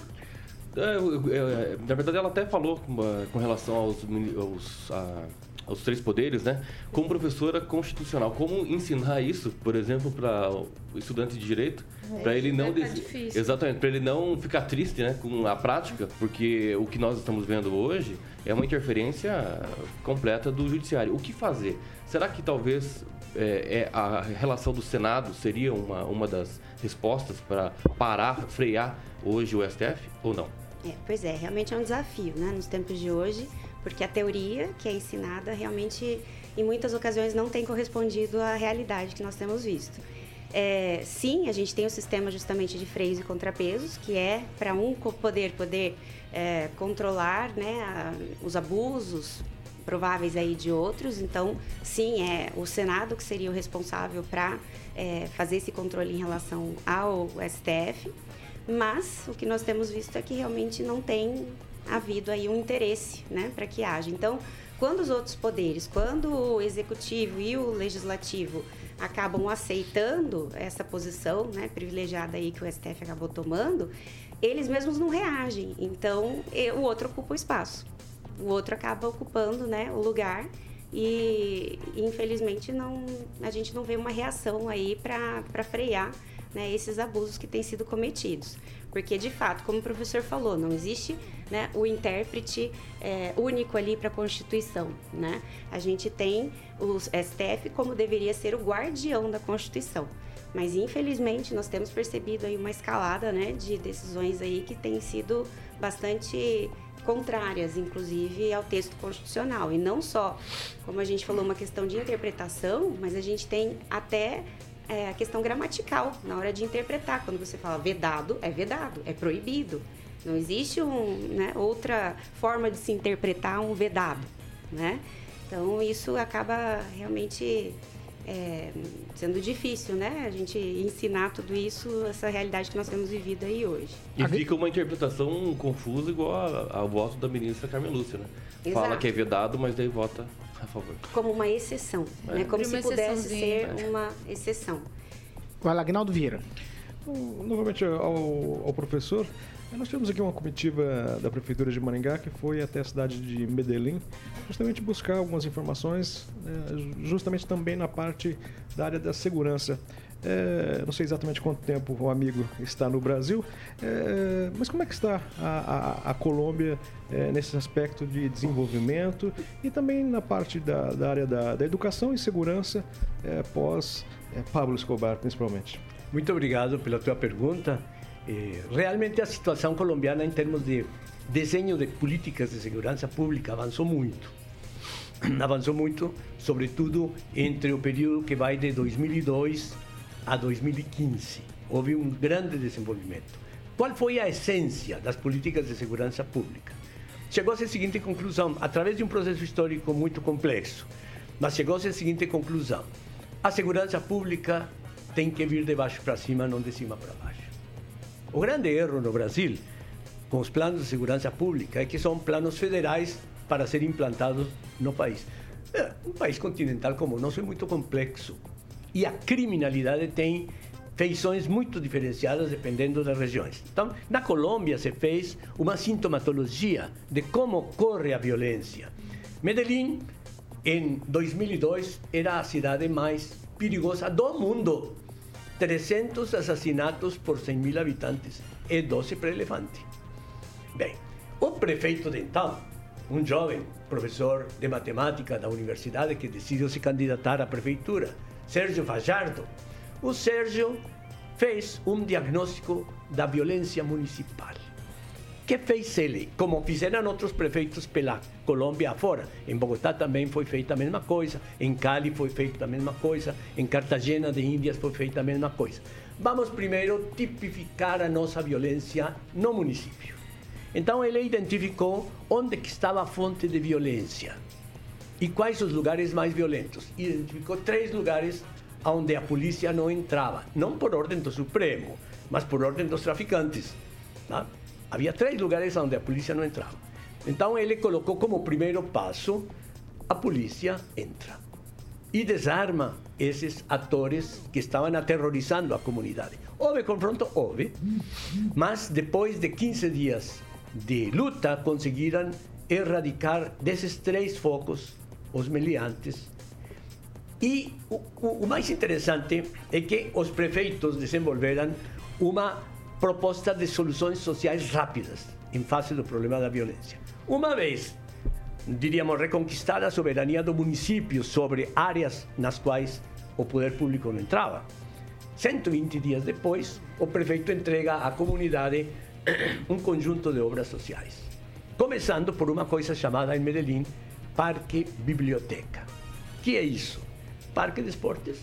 É, eu- eu- é, na verdade, ela até falou com, ah, com relação aos, aos, ah, aos três poderes, né? Como professora constitucional, como ensinar isso, por exemplo, para o estudante de direito, É, para ele não difícil. exatamente, para ele não ficar triste, né, com a prática, porque o que nós estamos vendo hoje é uma interferência completa do judiciário. O que fazer? Será que talvez é, é, a relação do Senado seria uma, uma das respostas para parar, frear hoje o STF ou não? É, pois é, realmente é um desafio, né, nos tempos de hoje, porque a teoria que é ensinada realmente, em muitas ocasiões, não tem correspondido à realidade que nós temos visto. É, sim, a gente tem o sistema justamente de freios e contrapesos, que é para um poder poder é, controlar né, a- os abusos prováveis aí de outros. Então, sim, é o Senado que seria o responsável para fazer esse controle em relação ao STF. Mas o que nós temos visto é que realmente não tem havido aí um interesse, né, para que haja. Então, quando os outros poderes, quando o executivo e o legislativo acabam aceitando essa posição, né, privilegiada aí que o STF acabou tomando, eles mesmos não reagem. Então, o outro ocupa o espaço. O outro acaba ocupando, né, o lugar e infelizmente não a gente não vê uma reação aí para frear né, esses abusos que têm sido cometidos. Porque, de fato, como o professor falou, não existe né, o intérprete é, único ali para a Constituição. Né? A gente tem o STF como deveria ser o guardião da Constituição. Mas, infelizmente, nós temos percebido aí uma escalada né, de decisões aí que têm sido bastante contrárias, inclusive, ao texto constitucional. E não só, como a gente falou, uma questão de interpretação, mas a gente tem até é, a questão gramatical na hora de interpretar. Quando você fala vedado, é vedado, é proibido. Não existe um, né, outra forma de se interpretar um vedado, né? Então isso acaba realmente é, sendo difícil, né? A gente ensinar tudo isso, essa realidade que nós temos vivido aí hoje. E fica uma interpretação confusa igual a- ao voto da ministra Carmen Lúcia, né? Fala Exato. que é vedado, mas daí vota a favor. Como uma exceção, É. né? Como se pudesse ser exceçãozinha. uma exceção. Vai lá, Agnaldo Vieira. Um, Novamente ao, ao professor, nós tivemos aqui uma comitiva da Prefeitura de Maringá que foi até a cidade de Medellín, justamente buscar algumas informações, eh, justamente também na parte da área da segurança. Eh, não sei exatamente quanto tempo o amigo está no Brasil, eh, mas como é que está a, a- a Colômbia eh, nesse aspecto de desenvolvimento e também na parte da, da área da, da educação e segurança eh, pós eh, Pablo Escobar, principalmente? Muito obrigado pela tua pergunta. Eh, realmente a situação colombiana em termos de desenho de políticas de segurança pública avançou muito. Avançou muito, sobretudo entre o período que vai de 2002 a 2015. Houve um grande desenvolvimento. Qual foi a essência das políticas de segurança pública? Chegou-se à seguinte conclusão, através de um processo histórico muito complexo, mas chegou-se à seguinte conclusão: a segurança pública tem que vir de baixo para cima, não de cima para baixo. O grande erro no Brasil com os planos de segurança pública é que são planos federais para serem implantados no país. É, Um país continental como o nosso é muito complexo e a criminalidade tem feições muito diferenciadas dependendo das regiões. Então, na Colômbia se fez uma sintomatologia de como ocorre a violência. Medellín, em 2002, era a cidade mais perigosa do mundo. 300 assassinatos por 100 mil habitantes e 12 para elefante. Bem, o prefeito de então, um jovem professor de matemática da universidade que decidiu se candidatar à prefeitura, Sérgio Fajardo, o Sérgio fez um diagnóstico da violência municipal. que fez ele? Como fizeram outros prefeitos pela Colômbia afora. Em Bogotá também foi feita a mesma coisa, em Cali foi feita a mesma coisa, em Cartagena de Índias foi feita a mesma coisa. Vamos primeiro tipificar a nossa violência no município. Então ele identificou onde que estava a fonte de violência e quais os lugares mais violentos. Identificou três lugares onde a polícia não entrava, não por ordem do Supremo, mas por ordem dos traficantes. Tá? Havia três lugares onde a polícia não entrava. Então ele colocou como primeiro passo: a polícia entra e desarma esses atores que estavam aterrorizando a comunidade. Houve confronto? Houve. Mas depois de 15 dias de luta, conseguiram erradicar desses três focos os meliantes. E o, o, mais interessante é que os prefeitos desenvolveram uma proposta de soluções sociais rápidas em face do problema da violência. Uma vez, diríamos, reconquistada a soberania do município sobre áreas nas quais o poder público não entrava, 120 dias depois, o prefeito entrega à comunidade um conjunto de obras sociais. Começando por uma coisa chamada em Medellín Parque Biblioteca. que é isso? Parque de esportes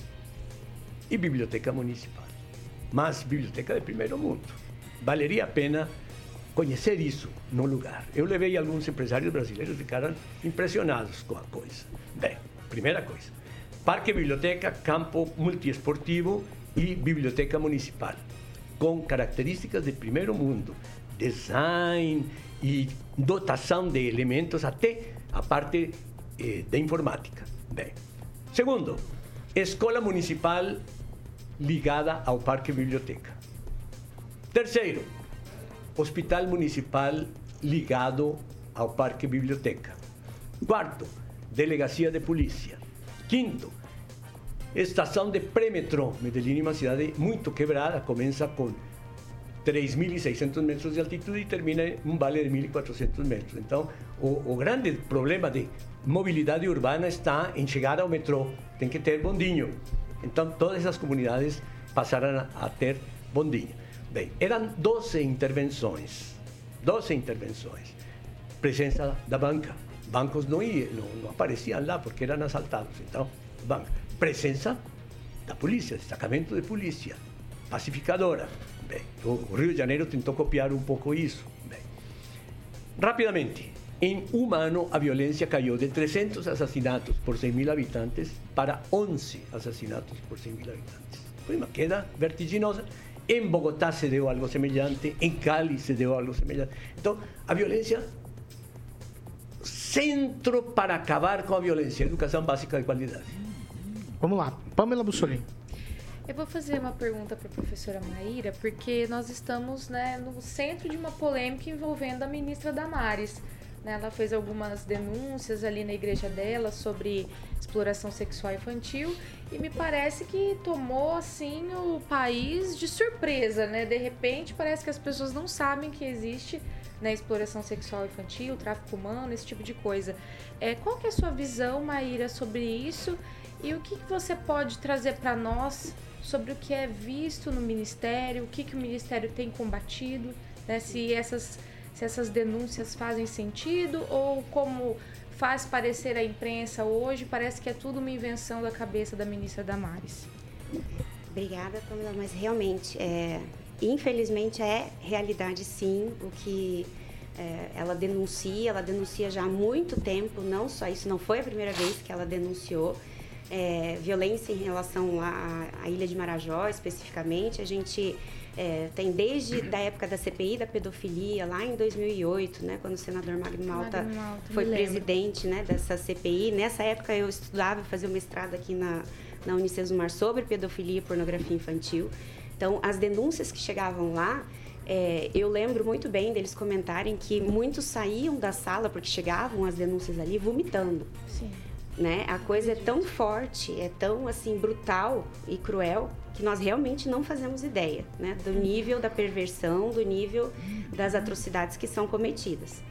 e biblioteca municipal. Mas biblioteca de primeiro mundo. Valeria a pena conhecer isso no lugar. Eu levei alguns empresários brasileiros ficaram impressionados com a coisa. Bem, primeira coisa. Parque Biblioteca, campo multiesportivo e biblioteca municipal, com características de primeiro mundo, design e dotação de elementos até a parte eh, de informática. Bem. Segundo, escola municipal ligada ao Parque Biblioteca. Terceiro, hospital municipal ligado ao Parque Biblioteca. Quarto, delegacia de polícia. Quinto, estação de pré-metrô. Medellín é uma cidade muito quebrada, começa com 3.600 metros de altitude e termina em um vale de 1.400 metros. Então, o, o, grande problema de mobilidade urbana está em chegar ao metrô. Tem que ter bondinho. Então, todas essas comunidades passaram a, ter bondinho. Bem, eram 12 intervenções. 12 intervenções. Presença da banca. Bancos não, iam, não, não apareciam lá porque eram assaltados. Então, banca. Presença da polícia, destacamento de polícia. Pacificadora. Bem, o Rio de Janeiro tentou copiar um pouco isso. Bem, rapidamente, em um ano a violência caiu de 300 assassinatos por 100 mil habitantes para 11 assassinatos por 100 mil habitantes. Foi uma queda vertiginosa. Em Bogotá se deu algo semelhante, em Cali se deu algo semelhante. Então, a violência centro para acabar com a violência, educação básica de qualidade. Vamos lá, Pamela Bussolini. Eu vou fazer uma pergunta para a professora Maíra, porque nós estamos né, no centro de uma polêmica envolvendo a ministra Damares. Né? Ela fez algumas denúncias ali na igreja dela sobre exploração sexual infantil e me parece que tomou assim o país de surpresa, né? De repente parece que as pessoas não sabem que existe né, exploração sexual infantil, tráfico humano, esse tipo de coisa. É, qual que é a sua visão, Maíra, sobre isso e o que, que você pode trazer para nós sobre o que é visto no Ministério, o que, que o Ministério tem combatido, né? se, essas, se essas denúncias fazem sentido ou como faz parecer a imprensa hoje, parece que é tudo uma invenção da cabeça da ministra Damares. Obrigada, Camila, mas realmente, é, infelizmente é realidade sim o que é, ela denuncia, ela denuncia já há muito tempo, não só isso, não foi a primeira vez que ela denunciou, é, violência em relação à, à, Ilha de Marajó, especificamente. A gente é, tem desde da época da CPI da pedofilia, lá em 2008, né, quando o senador Magno Malta, Magno Malta foi presidente né, dessa CPI. Nessa época eu estudava, fazia um mestrado aqui na, na Unicesumar sobre pedofilia e pornografia infantil. Então, as denúncias que chegavam lá, é, eu lembro muito bem deles comentarem que muitos saíam da sala porque chegavam as denúncias ali vomitando. Sim né? A coisa é tão forte, é tão assim brutal e cruel que nós realmente não fazemos ideia, né? Do nível da perversão, do nível das atrocidades que são cometidas.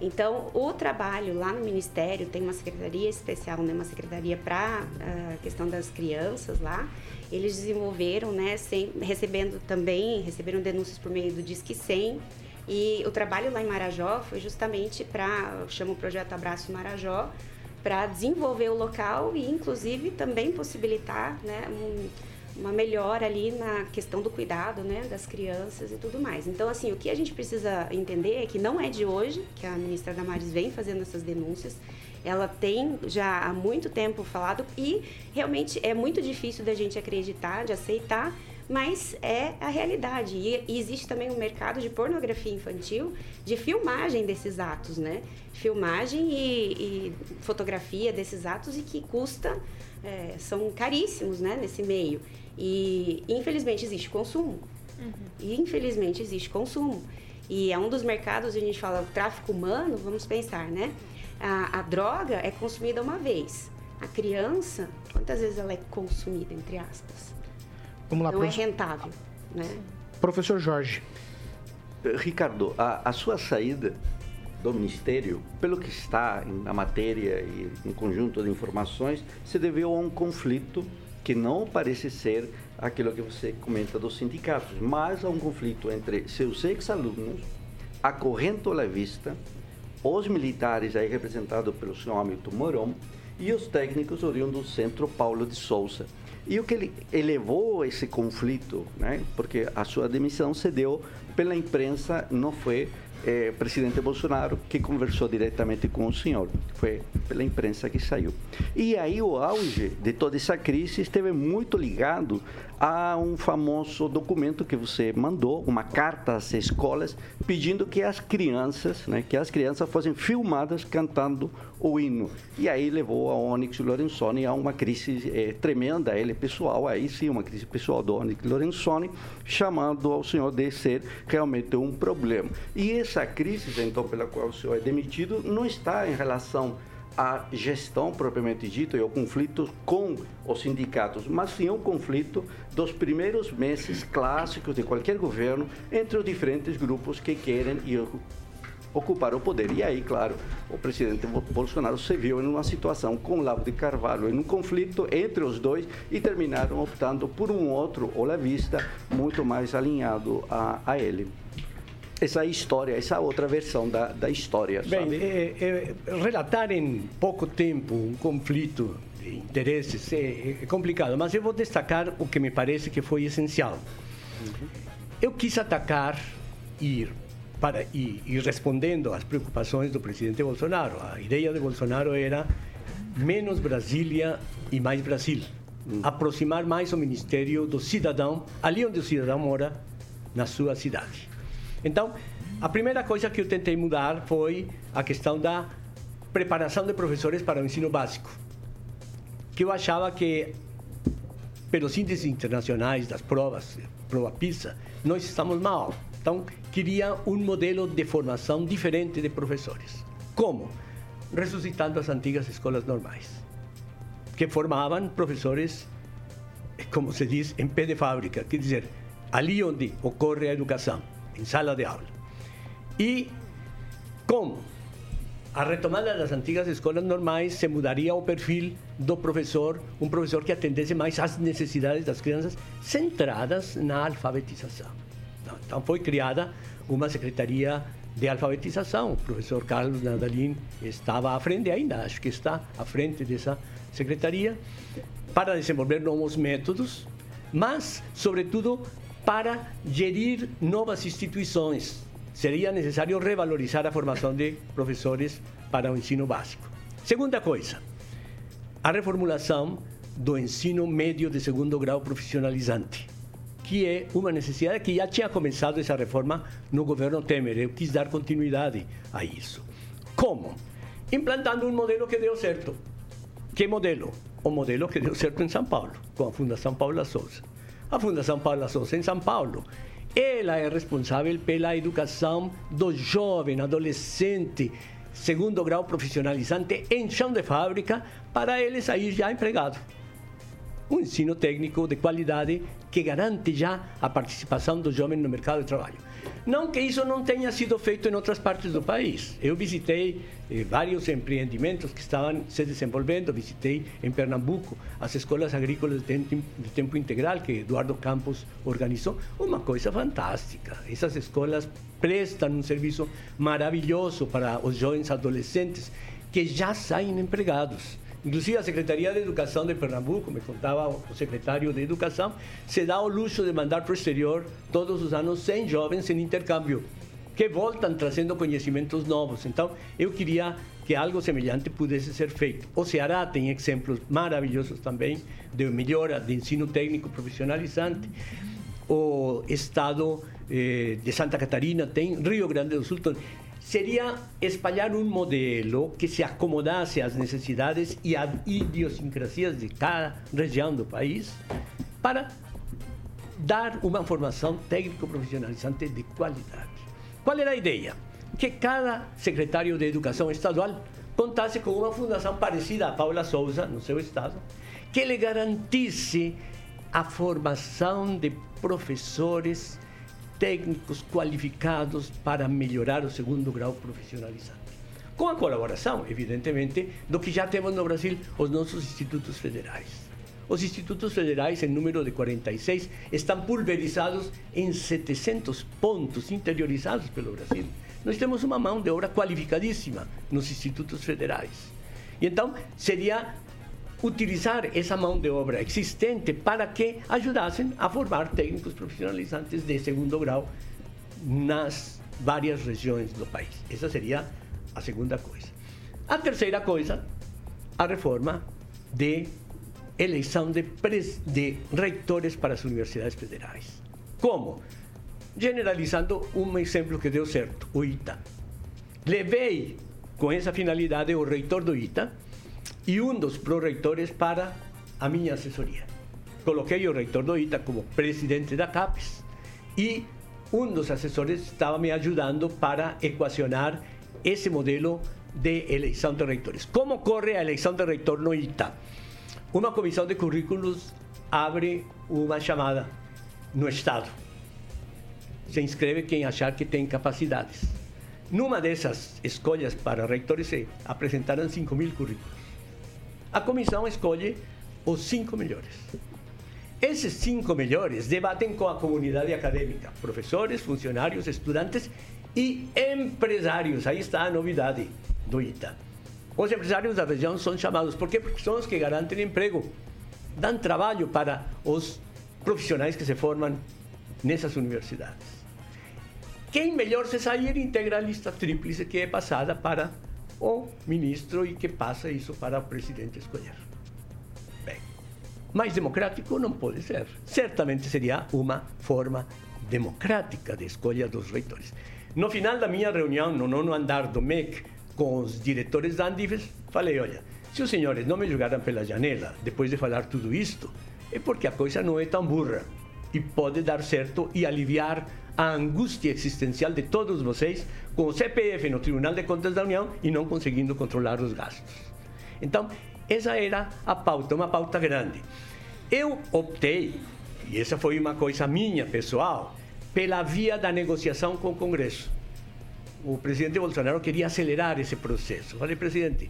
Então, o trabalho lá no Ministério tem uma secretaria especial, né? Uma secretaria para a uh, questão das crianças lá. Eles desenvolveram, né? Sem, recebendo também, receberam denúncias por meio do Disque 100, E o trabalho lá em Marajó foi justamente para, chama o projeto Abraço Marajó, para desenvolver o local e, inclusive, também possibilitar né, um, uma melhora ali na questão do cuidado né, das crianças e tudo mais. Então, assim, o que a gente precisa entender é que não é de hoje que a ministra Damares vem fazendo essas denúncias. Ela tem já há muito tempo falado e realmente é muito difícil da gente acreditar, de aceitar, mas é a realidade. E, e existe também um mercado de pornografia infantil, de filmagem desses atos, né? Filmagem e, e fotografia desses atos e que custa, é, são caríssimos, né, nesse meio. E infelizmente existe consumo. Uhum. E infelizmente existe consumo. E é um dos mercados, a gente fala, o tráfico humano, vamos pensar, né? A, a droga é consumida uma vez. A criança, quantas vezes ela é consumida, entre aspas? Vamos lá, Não prof... é rentável, né? Professor Jorge. Ricardo, a, a sua saída do Ministério, pelo que está na matéria e em conjunto de informações, se deveu a um conflito que não parece ser aquilo que você comenta dos sindicatos, mas a um conflito entre seus ex-alunos, a corrente olavista, os militares aí representados pelo senhor Hamilton Moron e os técnicos oriundos do Centro Paulo de Souza. E o que ele elevou esse conflito, né? porque a sua demissão se deu pela imprensa, não foi eh, presidente Bolsonaro que conversou diretamente com o senhor. Foi pela imprensa que saiu. E aí o auge de toda essa crise esteve muito ligado a um famoso documento que você mandou, uma carta às escolas, pedindo que as crianças, né, que as crianças fossem filmadas cantando o hino. E aí levou a Onyx Lorenzoni a uma crise eh, tremenda, ele pessoal, aí sim, uma crise pessoal do Onyx Lorenzoni, chamando ao senhor de ser realmente um problema. E essa crise, então, pela qual o senhor é demitido, não está em relação à gestão propriamente dita e ao conflito com os sindicatos, mas sim um conflito dos primeiros meses clássicos de qualquer governo entre os diferentes grupos que querem ocupar o poder. E aí, claro, o presidente Bolsonaro se viu em uma situação com Lavo de Carvalho, em um conflito entre os dois e terminaram optando por um outro olavista muito mais alinhado a, a ele essa história, essa outra versão da, da história. Bem, é, é, relatar em pouco tempo um conflito de interesses é, é, complicado, mas eu vou destacar o que me parece que foi essencial. Uhum. Eu quis atacar e para e, e respondendo às preocupações do presidente Bolsonaro. A ideia de Bolsonaro era menos Brasília e mais Brasil. Uhum. Aproximar mais o ministério do cidadão, ali onde o cidadão mora, na sua cidade. Então, a primeira coisa que eu tentei mudar foi a questão da preparação de professores para o ensino básico. Que eu achava que, pelos índices internacionais das provas, prova PISA, nós estamos mal. Então, queria um modelo de formação diferente de professores. Como? Ressuscitando as antigas escolas normais, que formavam professores, como se diz, em pé de fábrica, quer dizer, ali onde ocorre a educação em sala de aula. E como a retomada das antigas escolas normais se mudaria o perfil do professor, um professor que atendesse mais às necessidades das crianças centradas na alfabetização. Então foi criada uma secretaria de alfabetização. O professor Carlos Nadalin estava à frente, ainda acho que está à frente dessa secretaria, para desenvolver novos métodos, mas, sobretudo, para gerir novas instituições. Seria necessário revalorizar a formação de professores para o ensino básico. Segunda coisa, a reformulação do ensino médio de segundo grau profissionalizante, que é uma necessidade que já tinha começado essa reforma no governo Temer. Eu quis dar continuidade a isso. Como? Implantando um modelo que deu certo. Que modelo? O modelo que deu certo em São Paulo, com a Fundação Paula Souza a Fundação Paula Souza em São Paulo. Ela é responsável pela educação do jovem, adolescente, segundo grau profissionalizante em chão de fábrica, para ele sair já empregado. Um ensino técnico de qualidade que garante já a participação do jovem no mercado de trabalho. Não que isso não tenha sido feito em outras partes do país. Eu visitei eh, vários empreendimentos que estavam se desenvolvendo. Visitei em Pernambuco as escolas agrícolas de tempo, de tempo integral que Eduardo Campos organizou. Uma coisa fantástica. Essas escolas prestam um serviço maravilhoso para os jovens adolescentes que já saem empregados. Inclusive a Secretaria de Educação de Pernambuco, me contava o secretário de Educação, se dá o luxo de mandar para o exterior todos os anos 100 jovens em intercâmbio, que voltam trazendo conhecimentos novos. Então, eu queria que algo semelhante pudesse ser feito. O Ceará tem exemplos maravilhosos também de melhora de ensino técnico profissionalizante. O estado eh, de Santa Catarina tem, Rio Grande do Sul tem seria espalhar um modelo que se acomodasse às necessidades e às idiosincrasias de cada região do país para dar uma formação técnico-profissionalizante de qualidade. Qual era a ideia? Que cada secretário de Educação estadual contasse com uma fundação parecida a Paula Souza, no seu estado, que lhe garantisse a formação de professores técnicos qualificados para melhorar o segundo grau profissionalizante. Com a colaboração, evidentemente, do que já temos no Brasil, os nossos institutos federais. Os institutos federais, em número de 46, estão pulverizados em 700 pontos interiorizados pelo Brasil. Nós temos uma mão de obra qualificadíssima nos institutos federais. E então, seria utilizar essa mão de obra existente para que ajudassem a formar técnicos profissionalizantes de segundo grau nas várias regiões do país. Essa seria a segunda coisa. A terceira coisa, a reforma de eleição de, de reitores para as universidades federais. Como? Generalizando um exemplo que deu certo, o ITA. Levei com essa finalidade o reitor do ITA, e um dos proreitores para a minha assessoria. Coloquei o reitor do ITA como presidente da CAPES e um dos assessores estava me ajudando para equacionar esse modelo de eleição de reitores. Como corre a eleição de reitor no ITA? Uma comissão de currículos abre uma chamada no Estado. Se inscreve quem achar que tem capacidades. Numa dessas escolhas para reitores se apresentaram 5 mil currículos. A comissão escolhe os cinco melhores. Esses cinco melhores debatem com a comunidade acadêmica, professores, funcionários, estudantes e empresários. Aí está a novidade do ITA. Os empresários da região são chamados, por quê? Porque são os que garantem emprego, dão trabalho para os profissionais que se formam nessas universidades. Quem melhor se sair integra a lista tríplice que é passada para o ministro e que passa isso para o presidente escolher. Bem, mais democrático não pode ser. Certamente seria uma forma democrática de escolha dos reitores. No final da minha reunião, no nono andar do MEC, com os diretores da Andifes, falei: olha, se os senhores não me jogaram pela janela depois de falar tudo isto, é porque a coisa não é tão burra e pode dar certo e aliviar a angústia existencial de todos vocês com o CPF no Tribunal de Contas da União e não conseguindo controlar os gastos. Então, essa era a pauta, uma pauta grande. Eu optei, e essa foi uma coisa minha pessoal, pela via da negociação com o Congresso. O presidente Bolsonaro queria acelerar esse processo. Falei, presidente,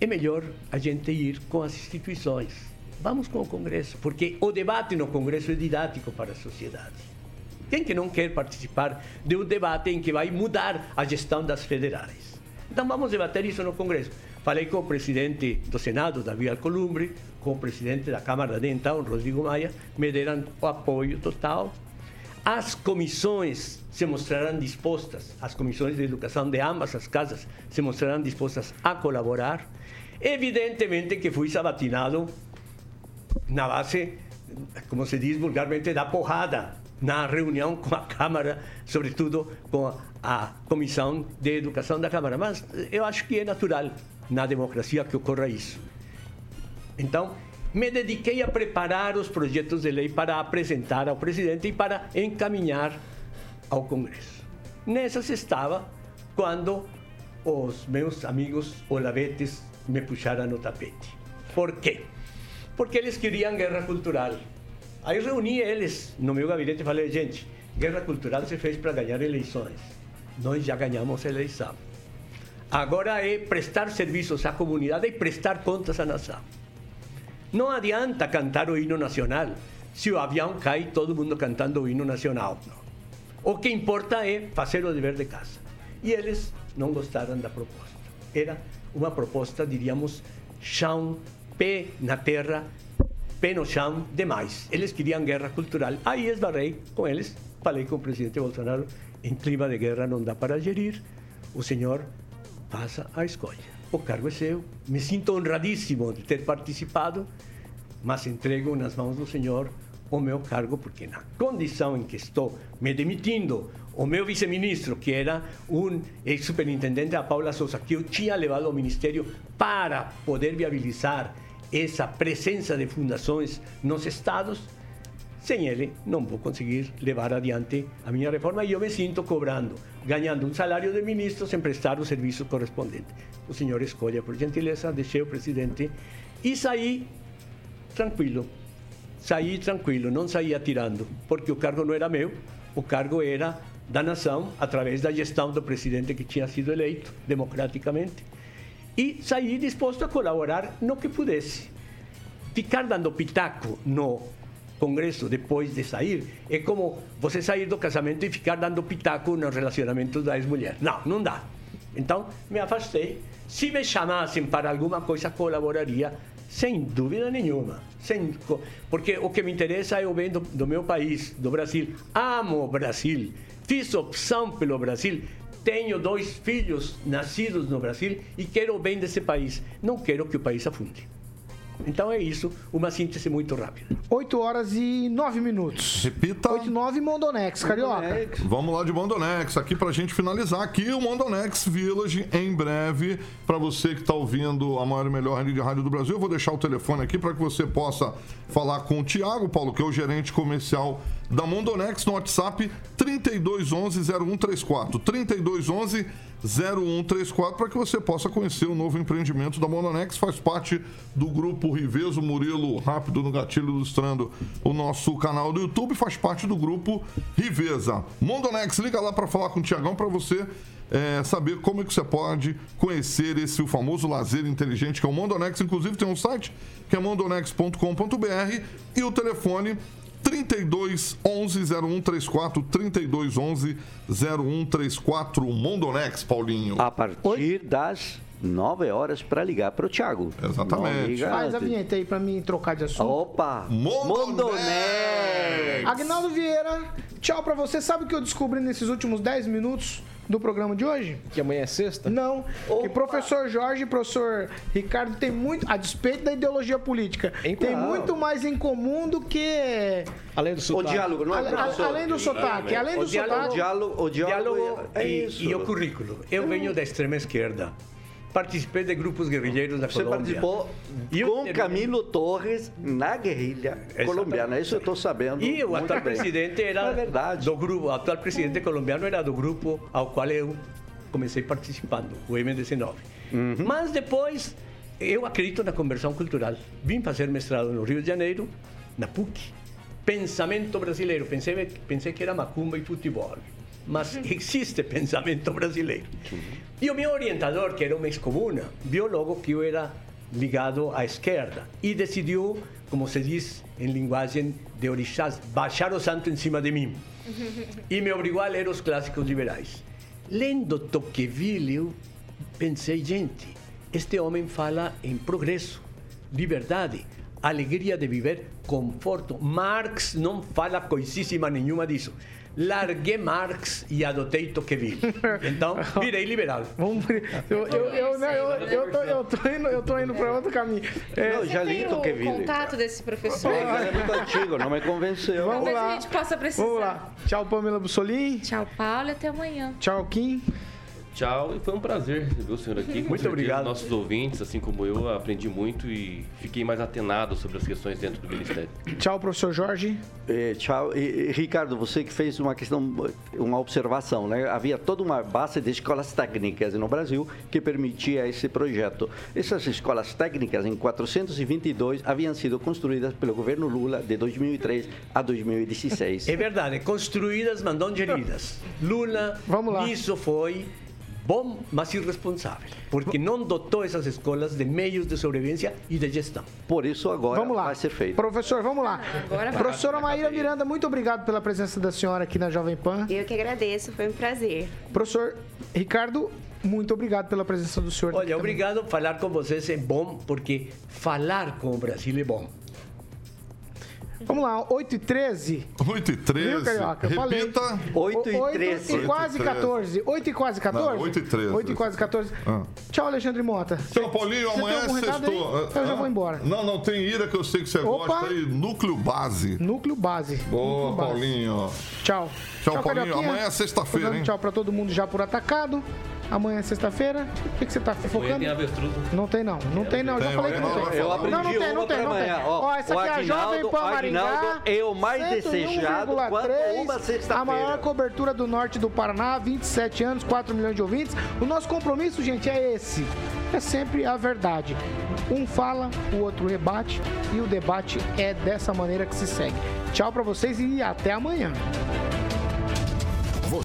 é melhor a gente ir com as instituições. Vamos com o Congresso, porque o debate no Congresso é didático para a sociedade. Quem que não quer participar de um debate em que vai mudar a gestão das federais? Então vamos debater isso no Congresso. Falei com o presidente do Senado, Davi Alcolumbre, com o presidente da Câmara de então, Rodrigo Maia, me deram o apoio total. As comissões se mostrarão dispostas, as comissões de educação de ambas as casas se mostrarão dispostas a colaborar. Evidentemente que fui sabatinado na base, como se diz vulgarmente, da porrada na reunião com a Câmara, sobretudo com a Comissão de Educação da Câmara. Mas eu acho que é natural na democracia que ocorra isso. Então, me dediquei a preparar os projetos de lei para apresentar ao presidente e para encaminhar ao Congresso. Nessas estava quando os meus amigos olavetes me puxaram no tapete. Por quê? Porque eles queriam guerra cultural. Aí reuni eles no meu gabinete e falei, gente, guerra cultural se fez para ganhar eleições. Nós já ganhamos a eleição. Agora é prestar serviços à comunidade e prestar contas à nação. Não adianta cantar o hino nacional se o avião cai todo mundo cantando o hino nacional. O que importa é fazer o dever de casa. E eles não gostaram da proposta. Era uma proposta, diríamos, chão, pé na terra, pé no chão, demais. Eles queriam guerra cultural. Aí esbarrei com eles, falei com o presidente Bolsonaro, em clima de guerra não dá para gerir, o senhor faça a escolha. O cargo é seu, me sinto honradíssimo de ter participado, mas entrego nas mãos do senhor o meu cargo, porque na condição em que estou me demitindo, o meu vice-ministro, que era um ex-superintendente da Paula Souza, que eu tinha levado ao ministério para poder viabilizar essa presença de fundações nos estados, sem ele não vou conseguir levar adiante a minha reforma e eu me sinto cobrando, ganhando um salário de ministro sem prestar o serviço correspondente. O senhor escolha, por gentileza, deixei o presidente e saí tranquilo. Saí tranquilo, não saí atirando, porque o cargo não era meu, o cargo era da nação, através da gestão do presidente que tinha sido eleito democraticamente. E saí disposto a colaborar no que pudesse. Ficar dando pitaco no Congresso depois de sair é como você sair do casamento e ficar dando pitaco no relacionamento da ex-mulher. Não, não dá. Então, me afastei. Se me chamassem para alguma coisa, colaboraria, sem dúvida nenhuma. Sem, porque o que me interessa é o bem do, do meu país, do Brasil. Amo o Brasil. Fiz opção pelo Brasil. Tenho dois filhos nascidos no Brasil e quero o bem desse país. Não quero que o país afunde. Então é isso, uma síntese muito rápida. 8 horas e 9 minutos. Repita. 8 e 9 Mondonex, Carioca. Vamos lá de Mondonex, aqui pra gente finalizar aqui o Mondonex Village em breve. Pra você que tá ouvindo a maior e melhor rede de rádio do Brasil, eu vou deixar o telefone aqui para que você possa falar com o Tiago Paulo, que é o gerente comercial da Mondonex no WhatsApp 3211 0134. 3211 0134 para que você possa conhecer o novo empreendimento da Mondonex. Faz parte do grupo Riveso Murilo Rápido no Gatilho ilustrando o nosso canal do YouTube. Faz parte do grupo Riveza. Mondonex, liga lá para falar com o Tiagão para você é, saber como é que você pode conhecer esse o famoso lazer inteligente que é o Mondonex. Inclusive tem um site que é mondonex.com.br e o telefone 32 11 0134 32 11 0134 Mondonex, Paulinho. A partir das 9 horas para ligar para o Thiago. Exatamente. Faz a vinheta aí pra mim trocar de assunto. Opa! Mondonex! Agnaldo Vieira, tchau pra você. Sabe o que eu descobri nesses últimos 10 minutos do programa de hoje? Que amanhã é sexta? Não. Que professor Jorge e professor Ricardo tem muito, a despeito da ideologia política, Em tem claro. muito mais em comum do que. Além do O sotaque. diálogo, não é, a- professor? além do sotaque, além do O diálogo- O sotaque. diálogo, o diálogo, Diálogo é e, isso. e o currículo. Eu venho da extrema esquerda. Participei de grupos guerrilheiros da Você Colômbia. participou E eu com terminei- Camilo Torres na guerrilha colombiana. Isso eu estou sabendo. E o atual bem. presidente era É verdade. do grupo, o atual presidente colombiano era do grupo ao qual eu comecei participando, o M19. Uhum. Mas depois eu acredito na conversão cultural. Vim fazer mestrado no Rio de Janeiro, na PUC. Pensamento brasileiro. Pensei, pensei que era macumba e futebol. Mas existe pensamento brasileiro. E o meu orientador, que era uma ex-comuna, viu logo que eu era ligado à esquerda e decidiu, como se diz em linguagem de orixás, baixar o santo em cima de mim. E me obrigou a ler os clássicos liberais. Lendo Tocqueville, eu pensei, gente, este homem fala em progresso, liberdade, alegria de viver, conforto. Marx não fala coisíssima nenhuma disso. Larguei Marx e adotei Tocqueville. Então, virei liberal. Vamos, eu, eu, eu, não, eu, eu, tô, eu, tô indo, eu tô indo pra outro caminho. É, Não, já li Tem o Tocqueville. contato desse professor? É, ele é muito antigo, não me convenceu. Vamos Talvez lá. a gente possa precisar. Vamos lá. Tchau, Pamela Bussolini. Tchau, Paulo, e até amanhã. Tchau, Kim. Tchau, e foi um prazer ver o senhor aqui. Com Muito certeza, obrigado. Nossos ouvintes, assim como eu, aprendi muito e fiquei mais atenado sobre as questões dentro do Ministério. Tchau, professor Jorge. É, tchau. E, e, Ricardo, você que fez uma questão, uma observação, né? Havia toda uma base de escolas técnicas no Brasil que permitia esse projeto. Essas escolas técnicas, em 422, haviam sido construídas pelo governo Lula de 2003 a 2016. É verdade, construídas, mas não geridas. Lula, Vamos lá. isso foi bom, mas irresponsável, porque não dotou essas escolas de meios de sobrevivência e de gestão. Por isso agora Vamos lá. vai ser feito. Professor, vamos lá. Agora vai. Professora Maíra Miranda, muito obrigado pela presença da senhora aqui na Jovem Pan. Eu que agradeço, foi um prazer. Professor Ricardo, muito obrigado pela presença do senhor. aqui Olha, obrigado. Falar com vocês é bom, porque falar com o Brasil é bom. Vamos lá, 8 e 13. 8 e 13. Viu, Carioca? Eu falei. Repita. 8 e 8 13. e quase 8 e 13. 14. 8 e quase 14? Não, 8 e 13. 8 e quase 14. Ah. Tchau, Alexandre Mota. Tchau, Paulinho. Você Amanhã é sextou. Eu já Ah, vou embora. Não, não, tem ira que eu sei que você Opa. gosta aí. Núcleo Base. Núcleo base. Boa, Núcleo base. Paulinho. Tchau. Tchau, Paulinho. Amanhã é sexta-feira, hein? Tchau pra todo mundo já por atacado. Amanhã é sexta-feira. O que, que você tá focando? tem avestruz. né? Não tem não, não tem não, eu já falei que não tem. Eu Não, não aprendi tem, não tem, não tem. amanhã. Ó, essa aqui é a Jovem Pan Maringá. É o mais desejado quando 101,3, uma sexta-feira. A maior cobertura do norte do Paraná, 27 anos, 4 milhões de ouvintes. O nosso compromisso, gente, é esse. É sempre a verdade. Um fala, o outro rebate e o debate é dessa maneira que se segue. Tchau pra vocês e até amanhã.